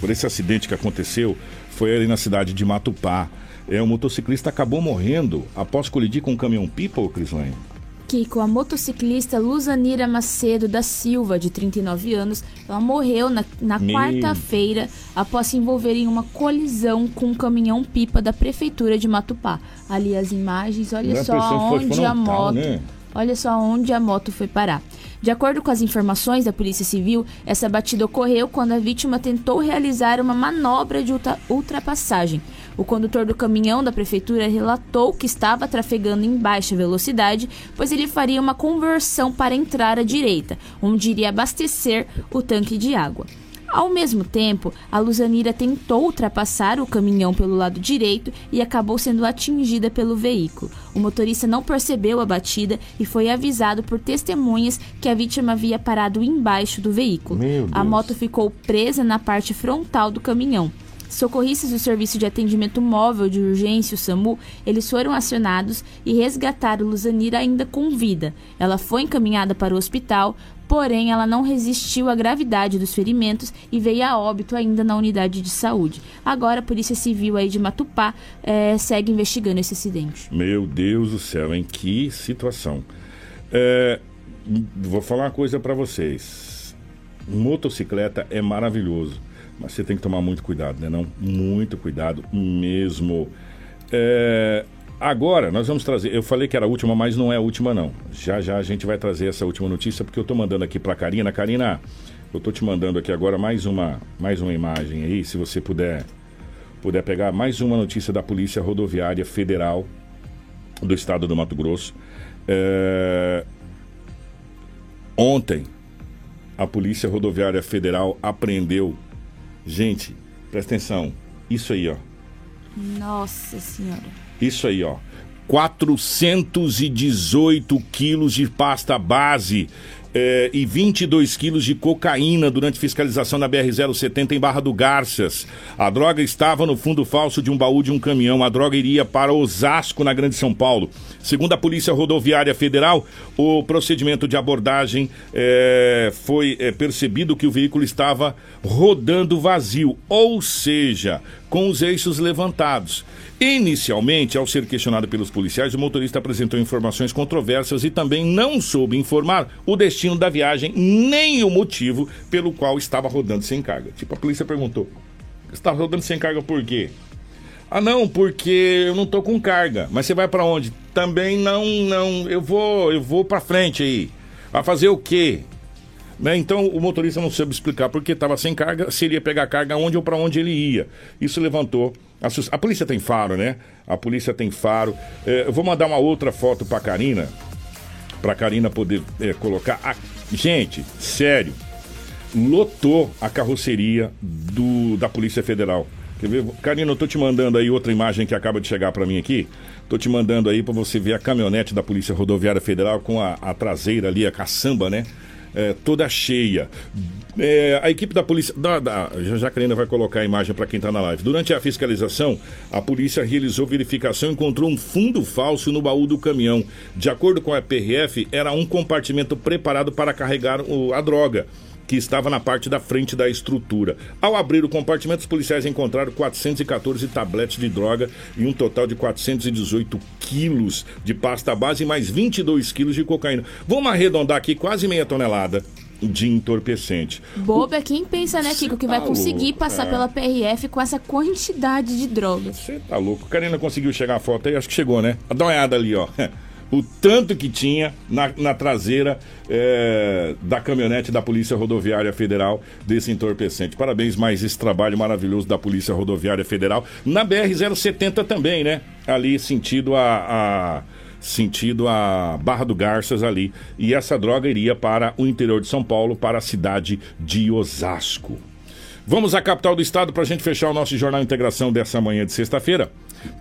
Por esse acidente que aconteceu. Foi ali na cidade de Matupá. É, um motociclista acabou morrendo após colidir com um caminhão-pipa, ô Crislane? Kiko, a motociclista Luzanira Macedo da Silva, de 39 anos, ela morreu na, na Meu. quarta-feira após se envolver em uma colisão com um caminhão-pipa da prefeitura de Matupá. Ali as imagens, olha Não é só onde a moto. né? Olha só onde a moto foi parar. De acordo com as informações da Polícia Civil, essa batida ocorreu quando a vítima tentou realizar uma manobra de ultra- ultrapassagem. O condutor do caminhão da prefeitura relatou que estava trafegando em baixa velocidade, pois ele faria uma conversão para entrar à direita, onde iria abastecer o tanque de água. Ao mesmo tempo, a Luzanira tentou ultrapassar o caminhão pelo lado direito e acabou sendo atingida pelo veículo. O motorista não percebeu a batida e foi avisado por testemunhas que a vítima havia parado embaixo do veículo. A moto ficou presa na parte frontal do caminhão. Socorristas do Serviço de Atendimento Móvel de Urgência, o SAMU, eles foram acionados e resgataram Luzanira ainda com vida. Ela foi encaminhada para o hospital, porém ela não resistiu à gravidade dos ferimentos e veio a óbito ainda na unidade de saúde. Agora a Polícia Civil aí de Matupá eh, segue investigando esse acidente. Meu Deus do céu, em que situação. É, vou falar uma coisa para vocês. Motocicleta é maravilhoso, mas você tem que tomar muito cuidado, né? Não, muito cuidado mesmo. É, agora nós vamos trazer. Eu falei que era a última, mas não é a última não. Já já a gente vai trazer essa última notícia porque eu tô mandando aqui para Karina. Karina, eu tô te mandando aqui agora mais uma mais uma imagem aí, se você puder puder pegar mais uma notícia da Polícia Rodoviária Federal do estado do Mato Grosso. É, Ontem, a Polícia Rodoviária Federal apreendeu. Gente, presta atenção. Isso aí, ó. Nossa Senhora. Isso aí, ó. 418 quilos de pasta base eh, e 22 quilos de cocaína durante fiscalização na BR-070 em Barra do Garças. A droga estava no fundo falso de um baú de um caminhão. A droga iria para Osasco, na Grande São Paulo. Segundo a Polícia Rodoviária Federal, o procedimento de abordagem eh, foi eh, percebido que o veículo estava rodando vazio, ou seja, com os eixos levantados. Inicialmente, ao ser questionado pelos policiais, o motorista apresentou informações controversas e também não soube informar o destino da viagem nem o motivo pelo qual estava rodando sem carga. Tipo, a polícia perguntou: está rodando sem carga por quê? Ah, não, porque eu não tô com carga. Mas você vai para onde? Também não, não. Eu vou, eu vou para frente aí. Vai fazer o quê? Né? Então o motorista não soube explicar porque estava sem carga, se ele pegar carga onde ou para onde ele ia. Isso levantou. A, polícia tem faro, né? A polícia tem faro. É, eu vou mandar uma outra foto para Karina, para Karina poder é, colocar. a- Gente, sério. lotou a carroceria do, da Polícia Federal. Quer ver? Karina, eu tô te mandando aí outra imagem que acaba de chegar para mim aqui. Tô te mandando aí para você ver a caminhonete da Polícia Rodoviária Federal com a, a traseira ali, a caçamba, né? É, toda cheia. É, a equipe da polícia. Da, da, já vai colocar a imagem para quem está na live. Durante a fiscalização, a polícia realizou verificação e encontrou um fundo falso no baú do caminhão. De acordo com a PRF, era um compartimento preparado para carregar o, a droga que estava na parte da frente da estrutura. Ao abrir o compartimento, os policiais encontraram 414 tabletes de droga e um total de 418 quilos de pasta base e mais 22 quilos de cocaína. Vamos arredondar aqui quase meia tonelada de entorpecente. Bobo é quem pensa, né, Kiko, que vai tá conseguir louco, passar é. pela PRF com essa quantidade de drogas. Você tá louco. Karina conseguiu chegar a foto aí? Acho que chegou, né? Dá uma olhada ali, ó. O tanto que tinha na, na traseira é, da caminhonete da Polícia Rodoviária Federal desse entorpecente. Parabéns mais esse trabalho maravilhoso da Polícia Rodoviária Federal. Na BR-070 também, né? Ali sentido a- a sentido a Barra do Garças ali. E essa droga iria para o interior de São Paulo, para a cidade de Osasco. Vamos à capital do estado para a gente fechar o nosso Jornal Integração dessa manhã de sexta-feira.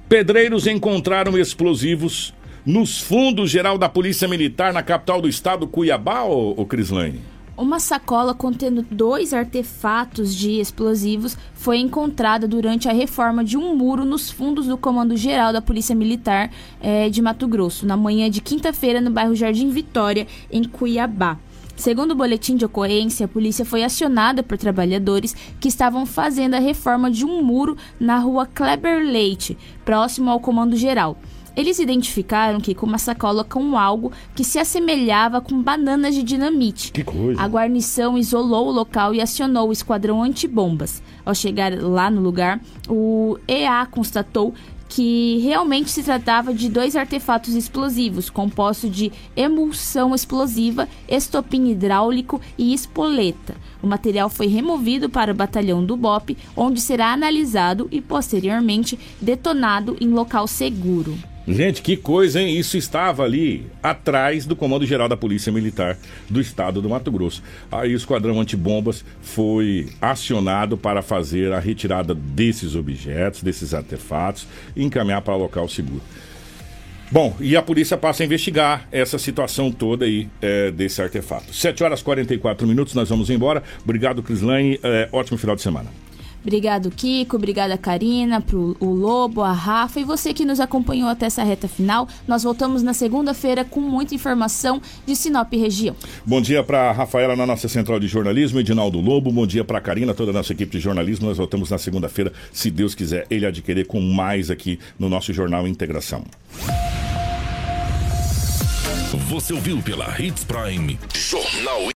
Pedreiros encontraram explosivos nos fundos geral da Polícia Militar na capital do estado, Cuiabá, ô, ô Crislane? Uma sacola contendo dois artefatos de explosivos foi encontrada durante a reforma de um muro nos fundos do Comando Geral da Polícia Militar eh, de Mato Grosso, na manhã de quinta-feira, no bairro Jardim Vitória, em Cuiabá. Segundo o boletim de ocorrência, a polícia foi acionada por trabalhadores que estavam fazendo a reforma de um muro na rua Kleber Leite, próximo ao Comando Geral. Eles identificaram que com uma sacola com algo que se assemelhava com bananas de dinamite. Que coisa. A guarnição isolou o local e acionou o esquadrão antibombas. Ao chegar lá no lugar, o EA constatou que realmente se tratava de dois artefatos explosivos, compostos de emulsão explosiva, estopim hidráulico e espoleta. O material foi removido para o batalhão do BOP, onde será analisado e posteriormente detonado em local seguro. Gente, que coisa, hein? Isso estava ali atrás do Comando Geral da Polícia Militar do Estado do Mato Grosso. Aí o Esquadrão Antibombas foi acionado para fazer a retirada desses objetos, desses artefatos e encaminhar para local seguro. Bom, e a polícia passa a investigar essa situação toda aí é, desse artefato. 7 horas e 44 minutos, nós vamos embora. Obrigado, Crislane. É, ótimo final de semana. Obrigado, Kiko. Obrigada, Karina, pro o Lobo, a Rafa e você que nos acompanhou até essa reta final. Nós voltamos na segunda-feira com muita informação de Sinop região. Bom dia para Rafaela na nossa central de jornalismo, Edinaldo Lobo. Bom dia para Karina, toda a nossa equipe de jornalismo. Nós voltamos na segunda-feira, se Deus quiser, ele adquirir com mais aqui no nosso Jornal Integração. Você ouviu pela Hits Prime Jornal